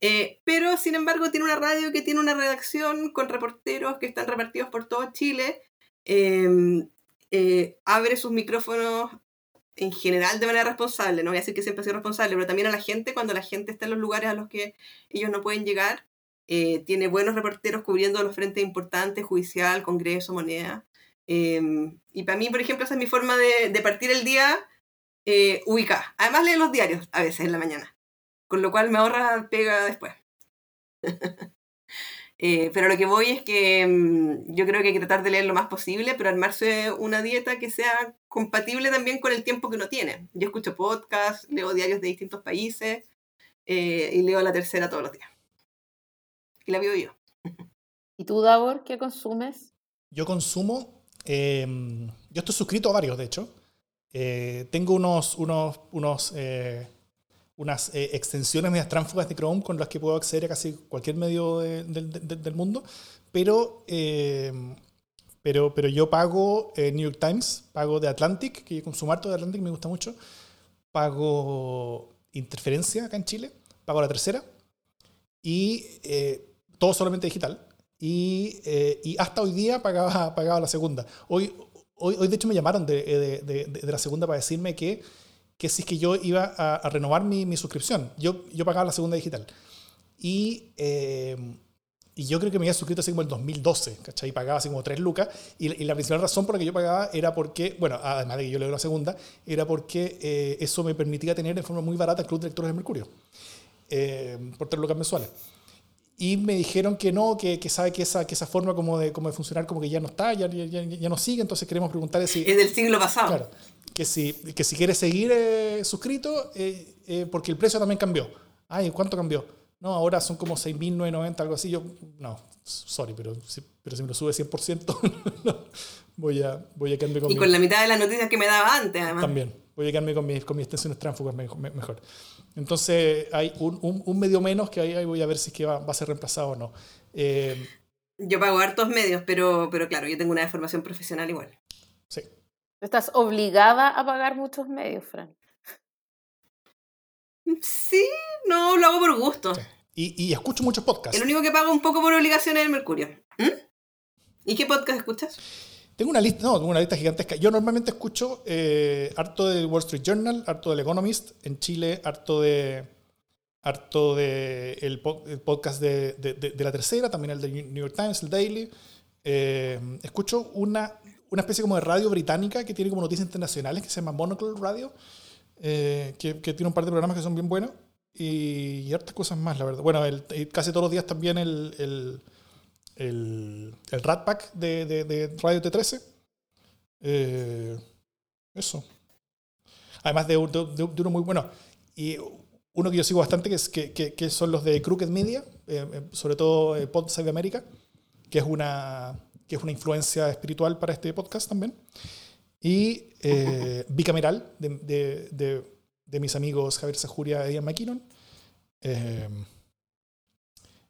Speaker 3: Eh, pero, sin embargo, tiene una radio que tiene una redacción con reporteros que están repartidos por todo Chile. Eh, eh, abre sus micrófonos en general de manera responsable, no voy a decir que siempre sea responsable, pero también a la gente, cuando la gente está en los lugares a los que ellos no pueden llegar, eh, tiene buenos reporteros cubriendo los frentes importantes, judicial, Congreso, moneda. Em, y para mí, por ejemplo, esa es mi forma de, partir el día eh, ubicada. Además, lee los diarios a veces en la mañana, con lo cual me ahorra pega después. *laughs* Eh, pero lo que voy es que mm, yo creo que hay que tratar de leer lo más posible, pero armarse una dieta que sea compatible también con el tiempo que uno tiene. Yo escucho podcasts, leo diarios de distintos países eh, y leo la tercera todos los días. Y la veo yo.
Speaker 2: ¿Y tú, Davor, qué consumes?
Speaker 1: Yo consumo, em, yo estoy suscrito a varios, de hecho. Eh, tengo unos, unos, unos unas eh, extensiones medias tránfugas de Chrome con las que puedo acceder a casi cualquier medio del mundo, pero, eh, pero, pero yo pago eh, New York Times, pago de Atlantic, que yo consumo harto de Atlantic, me gusta mucho, pago Interferencia acá en Chile, pago la tercera, y todo solamente digital. Y, y, hasta hoy día pagaba, pagaba la segunda. Hoy, hoy, hoy de hecho me llamaron de, de, de la segunda para decirme que que si es que yo iba a, renovar mi, mi, suscripción. Yo, yo pagaba la segunda digital. Y, eh, y yo creo que me había suscrito así como en 2012, ¿cachai? Y pagaba así como 3 lucas. Y, la principal razón por la que yo pagaba era porque, bueno, además de que yo leo la segunda, era porque eh, eso me permitía tener de forma muy barata el Club de Lectores de Mercurio. Eh, por 3 lucas mensuales. Y me dijeron que no, que, que sabe que esa, que esa forma como de, como de funcionar como que ya no está, ya, ya, ya, no sigue, entonces queremos preguntarle si...
Speaker 3: Es del siglo pasado.
Speaker 1: Claro, que si, que si quieres seguir eh, suscrito, eh, eh, porque el precio también cambió. Ay, ¿cuánto cambió? No, ahora son como 6.990, algo así. Yo, no, sorry, pero, pero si me lo sube 100%, *laughs* voy, a, voy a quedarme con...
Speaker 3: Y con la mitad de las noticias que me daba antes, además.
Speaker 1: También, voy a quedarme con mis, con mis extensiones tránsfugas mejor. Entonces, hay un, un, un, medio menos que ahí, voy a ver si es que va, va a ser reemplazado o no.
Speaker 3: yo pago hartos medios, pero, pero claro, yo tengo una formación profesional igual.
Speaker 1: Sí.
Speaker 2: Estás obligada a pagar muchos medios, Fran.
Speaker 3: Sí, no, lo hago por gusto.
Speaker 1: Y, escucho muchos podcasts.
Speaker 3: El único que pago un poco por obligación es el Mercurio. ¿Mm? ¿Y qué podcast escuchas?
Speaker 1: Tengo una lista, no, tengo una lista gigantesca. Yo normalmente escucho eh, harto del Wall Street Journal, harto del Economist, en Chile, harto de harto de el, podcast de, la tercera, también el de New York Times, el Daily. Eh, escucho una una especie como de radio británica que tiene como noticias internacionales que se llama Monocle Radio, eh, que, tiene un par de programas que son bien buenos y, y cosas más, la verdad. Bueno, casi todos los días también el, el, el Rat Pack de, de, de Radio T13. Eh, eso. Además de, de, uno muy bueno. Y uno que yo sigo bastante, que, es, que, que, son los de Crooked Media, eh, sobre todo eh, Pod Side America, que es una que es una influencia espiritual para este podcast también. Y eh, Bicameral, de, de, de, de, mis amigos Javier Sajuria y Ian McKinnon.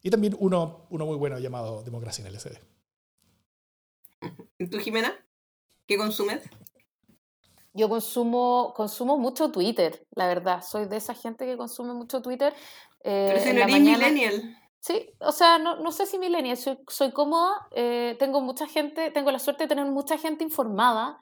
Speaker 1: Y también uno, uno muy bueno llamado Democracia en LCD.
Speaker 3: ¿Y tú, Jimena? ¿Qué consumes?
Speaker 2: Yo consumo, consumo mucho Twitter, la verdad. Soy de esa gente que consume mucho Twitter.
Speaker 3: Eh, Pero si no eres millennial.
Speaker 2: Sí, o sea, no, no sé si millennial, soy, soy cómoda, eh, tengo mucha gente, tengo la suerte de tener mucha gente informada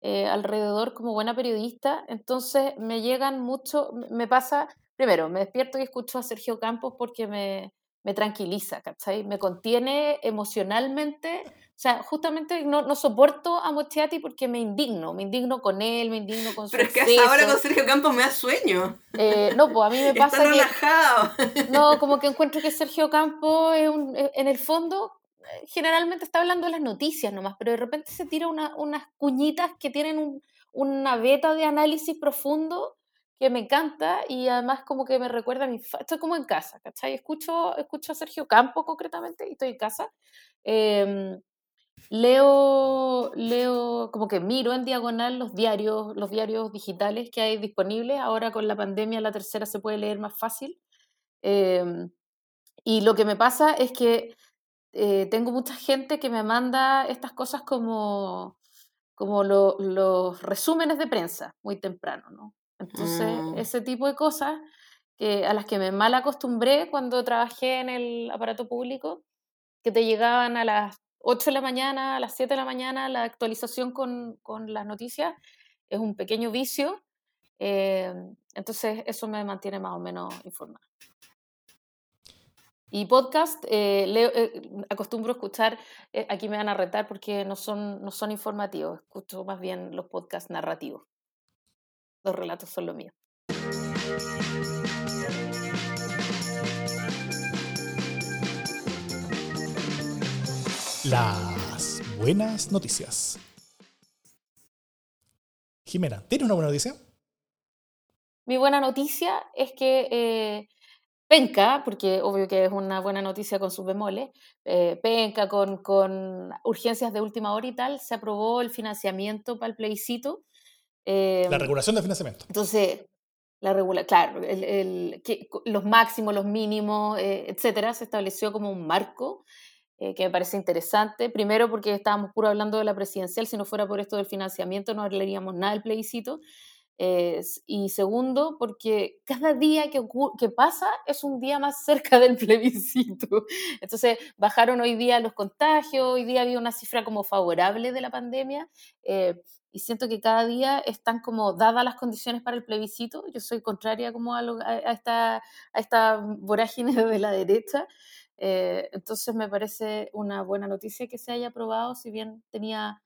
Speaker 2: eh, alrededor como buena periodista, entonces me llegan mucho, me pasa, primero, me despierto y escucho a Sergio Campos porque me, me tranquiliza, ¿cachai? Me contiene emocionalmente o sea, justamente no, no soporto a Mochiati porque me indigno, me indigno con él, me indigno con su
Speaker 3: Pero es que hasta ahora con Sergio Campos me da sueño.
Speaker 2: Eh, no, pues a mí me *laughs* pasa
Speaker 3: Está relajado. *laughs*
Speaker 2: No, como que encuentro que Sergio Campos es un, eh, en el fondo eh, generalmente está hablando de las noticias nomás, pero de repente se tira una, unas cuñitas que tienen un, una beta de análisis profundo que me encanta y además como que me recuerda a mi... Estoy como en casa, ¿cachai? Escucho, escucho a Sergio Campos concretamente y estoy en casa. Eh, Leo, leo, como que miro en diagonal los diarios, los diarios digitales que hay disponibles. Ahora con la pandemia la tercera se puede leer más fácil. Eh, y lo que me pasa es que eh, tengo mucha gente que me manda estas cosas como, como lo, los resúmenes de prensa muy temprano, ¿no? Entonces, mm. ese tipo de cosas que, a las que me mal acostumbré cuando trabajé en el aparato público, que te llegaban a las 8 de la mañana, a las 7 de la mañana, la actualización con, con las noticias es un pequeño vicio. Eh, entonces, eso me mantiene más o menos informada. Y podcast, eh, leo, eh, acostumbro a escuchar, eh, aquí me van a retar porque no son, no son informativos, escucho más bien los podcasts narrativos. Los relatos son lo mío.
Speaker 1: Las buenas noticias. Jimena, ¿tienes una buena noticia?
Speaker 2: Mi buena noticia es que eh, Penca, porque obvio que es una buena noticia con sus bemoles, eh, Penca con, con, urgencias de última hora y tal, se aprobó el financiamiento para el plebiscito.
Speaker 1: Eh, la regulación del financiamiento.
Speaker 2: Entonces, la regula claro, el, el, que, los máximos, los mínimos, eh, etcétera, se estableció como un marco eh, que me parece interesante. Primero porque estábamos puro hablando de la presidencial, si no fuera por esto del financiamiento no hablaríamos nada del plebiscito. Eh, y segundo, porque cada día que, que, pasa es un día más cerca del plebiscito. *laughs* Entonces, bajaron hoy día los contagios, hoy día había una cifra como favorable de la pandemia. Eh, y siento que cada día están como dadas las condiciones para el plebiscito. Yo soy contraria como a, lo, a, esta, a esta vorágine *laughs* de la derecha. Eh, entonces me parece una buena noticia que se haya aprobado, si bien tenía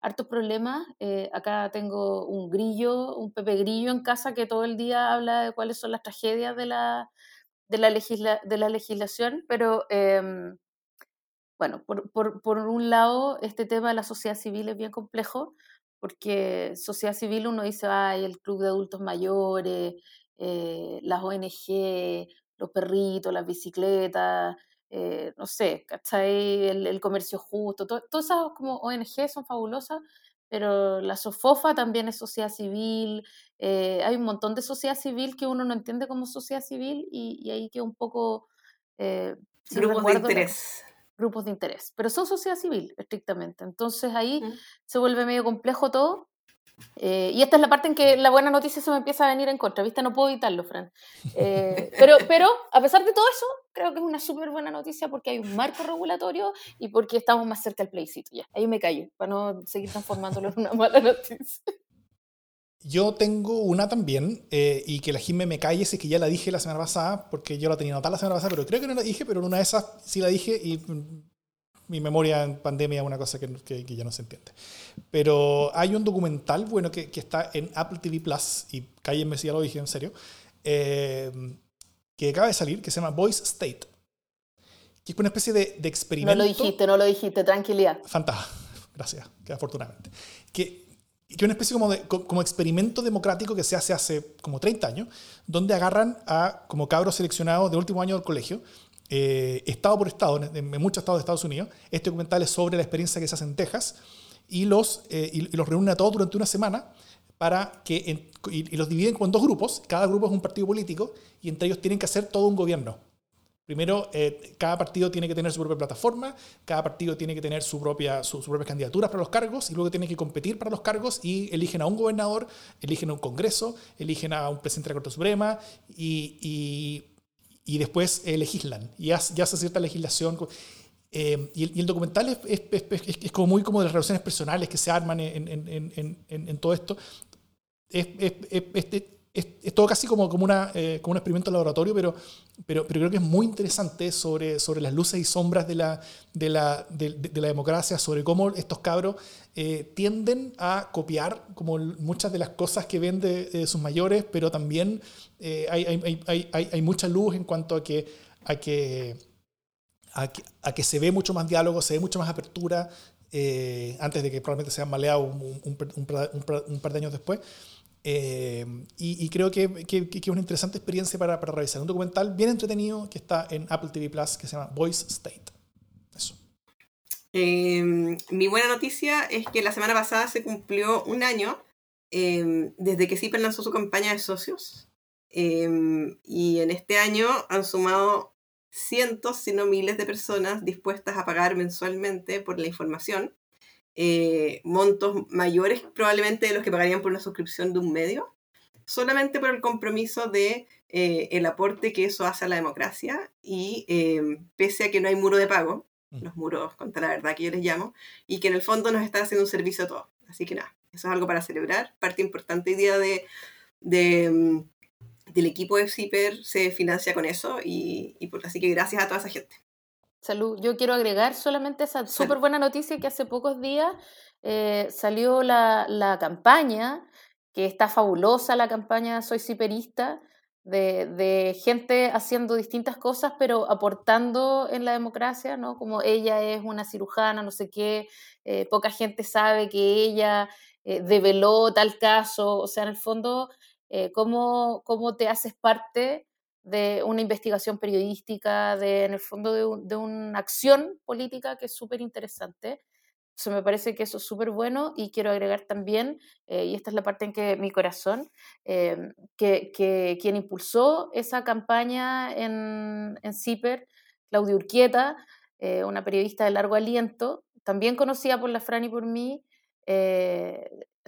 Speaker 2: hartos problemas. Eh, acá tengo un grillo, un Pepe Grillo en casa que todo el día habla de cuáles son las tragedias de la, de la, legisla, de la legislación, pero eh, bueno, por, por, por, un lado, este tema de la sociedad civil es bien complejo, porque sociedad civil uno dice, ay, el club de adultos mayores, eh, las ONG, los perritos, las bicicletas, eh, no sé, ¿cachai? El, el comercio justo, to, todas esas como ONG son fabulosas, pero la SOFOFA también es sociedad civil, eh, hay un montón de sociedad civil que uno no entiende como sociedad civil y, y ahí que un poco...
Speaker 3: Eh, grupos de interés.
Speaker 2: Grupos de interés, pero son sociedad civil estrictamente, entonces ahí mm. se vuelve medio complejo todo eh, y esta es la parte en que la buena noticia se me empieza a venir en contra, ¿viste? No puedo evitarlo, Fran. Eh, *laughs* pero, pero, a pesar de todo eso, creo que es una súper buena noticia porque hay un marco regulatorio y porque estamos más cerca del plebiscito. Ya, ahí me callo, para no seguir transformándolo en una mala *laughs* noticia.
Speaker 1: Yo tengo una también, eh, y que la Jimé me calle si es que ya la dije la semana pasada, porque yo la tenía anotada la semana pasada, pero creo que no la dije, pero en una de esas sí la dije y mi memoria en pandemia es una cosa que, que, ya no se entiende. Pero hay un documental, bueno, que, que está en Apple TV Plus, y cállenme si ya lo dije en serio, eh, que acaba de salir, que se llama Voice State. Que es una especie de, de experimento.
Speaker 2: No lo dijiste, no lo dijiste, tranquilidad.
Speaker 1: Fantástico, *laughs* gracias, que afortunadamente. Que que es una especie como, de, experimento democrático que se hace hace como 30 años, donde agarran a como cabros seleccionados de último año del colegio, eh, estado por estado, en, muchos estados de Estados Unidos. Este documental es sobre la experiencia que se hace en Texas y los, eh, y, los reúnen a todos durante una semana para que, y, los dividen como en dos grupos, cada grupo es un partido político y entre ellos tienen que hacer todo un gobierno. Primero, eh, cada partido tiene que tener su propia plataforma, cada partido tiene que tener su propia, sus propias candidaturas para los cargos y luego tiene que competir para los cargos y eligen a un gobernador, eligen a un congreso, eligen a un presidente de la Corte Suprema y, y, después eh, legislan y ya, se hace cierta legislación. Eh, y, el, documental es, es, es, es, como muy como de las relaciones personales que se arman en, en, en, en todo esto. Es, es, todo casi como, como, una, eh, como un experimento laboratorio, pero, pero, pero creo que es muy interesante sobre, sobre las luces y sombras de la, de la, de, la democracia, sobre cómo estos cabros eh, tienden a copiar como muchas de las cosas que ven de, sus mayores, pero también eh, hay, hay, hay, hay, mucha luz en cuanto a que, a que, a que, se ve mucho más diálogo, se ve mucho más apertura, antes de que probablemente sean maleados un, un, un par de años después. Eh, y, creo que, que, es una interesante experiencia para, para, revisar. Un documental bien entretenido que está en Apple TV Plus que se llama Voice State. Eso.
Speaker 3: Em, mi buena noticia es que la semana pasada se cumplió un año em, desde que CIPER lanzó su campaña de socios. Em, y en este año han sumado cientos, si no miles de personas dispuestas a pagar mensualmente por la información eh, montos mayores probablemente de los que pagarían por una suscripción de un medio, solamente por el compromiso de eh, el aporte que eso hace a la democracia y eh, pese a que no hay muro de pago, mm. los muros contra la verdad que yo les llamo, y que en el fondo nos está haciendo un servicio a todos. Así que nada, eso es algo para celebrar. Parte importante hoy día de, de mm, del equipo de CIPER se financia con eso y, y así que gracias a toda esa gente.
Speaker 2: Salud. Yo quiero agregar solamente esa súper buena noticia que hace pocos días eh, salió la, la, campaña, que está fabulosa la campaña Soy Ciperista, de, de, gente haciendo distintas cosas, pero aportando en la democracia, ¿no? Como ella es una cirujana, no sé qué, eh, poca gente sabe que ella eh, develó tal caso, o sea, en el fondo, cómo, cómo te haces parte de una investigación periodística, de, en el fondo de, una acción política que es súper interesante. Eso me parece que eso es súper bueno y quiero agregar también, eh, y esta es la parte en que mi corazón, eh, que, que, quien impulsó esa campaña en, en CIPER, Claudia Urquieta, eh, una periodista de largo aliento, también conocida por la Fran y por mí,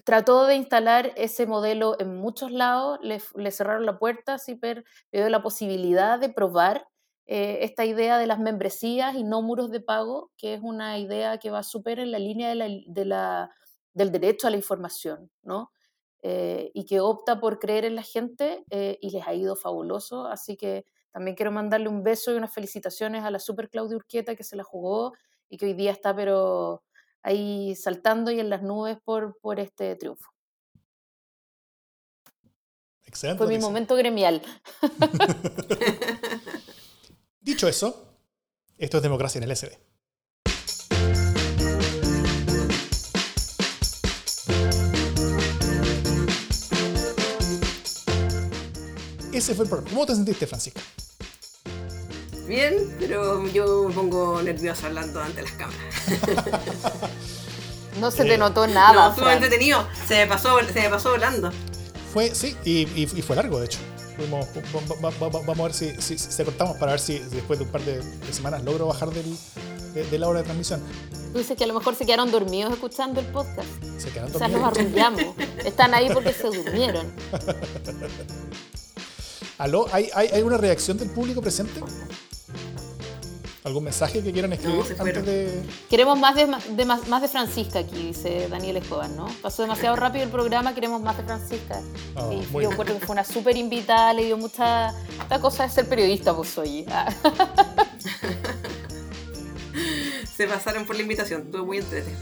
Speaker 2: trató de instalar ese modelo en muchos lados, le, cerraron la puerta, CIPER le dio la posibilidad de probar eh, esta idea de las membresías y no muros de pago, que es una idea que va súper en la línea de la, del derecho a la información, ¿no? Eh, y que opta por creer en la gente eh, y les ha ido fabuloso, así que también quiero mandarle un beso y unas felicitaciones a la super Claudia Urquieta que se la jugó y que hoy día está pero ahí saltando y en las nubes por, por este triunfo.
Speaker 1: Excelente.
Speaker 2: Fue mi momento gremial. *laughs*
Speaker 1: Dicho eso, esto es democracia en el SD. Ese fue el problema. ¿Cómo te sentiste, Francisca?
Speaker 3: Bien, pero yo me pongo nerviosa hablando ante las cámaras. *laughs*
Speaker 2: no se te eh, notó nada.
Speaker 3: No, fue entretenido. Se me pasó, se me pasó volando.
Speaker 1: Fue, sí, y, fue largo, de hecho. Vamos, a ver si, si, si, cortamos para ver si después de un par de, semanas logro bajar del, de, la hora de transmisión.
Speaker 2: Tú dices que a lo mejor se quedaron dormidos escuchando el podcast.
Speaker 1: Se quedaron dormidos.
Speaker 2: O sea, los arrullamos. *laughs* Están ahí porque se durmieron. *laughs*
Speaker 1: ¿Aló? ¿Hay, hay, ¿Hay una reacción del público presente? ¿Algún mensaje que quieran escribir antes de.?
Speaker 2: Queremos más de, más, de Francisca aquí, dice Daniel Escobar, ¿no? Pasó demasiado rápido el programa, queremos más de Francisca. Oh, y yo recuerdo que fue una súper invitada, le dio mucha. Esta cosa de ser periodista, pues oye. *laughs*
Speaker 3: se pasaron por la invitación. Estuvo muy entretenido.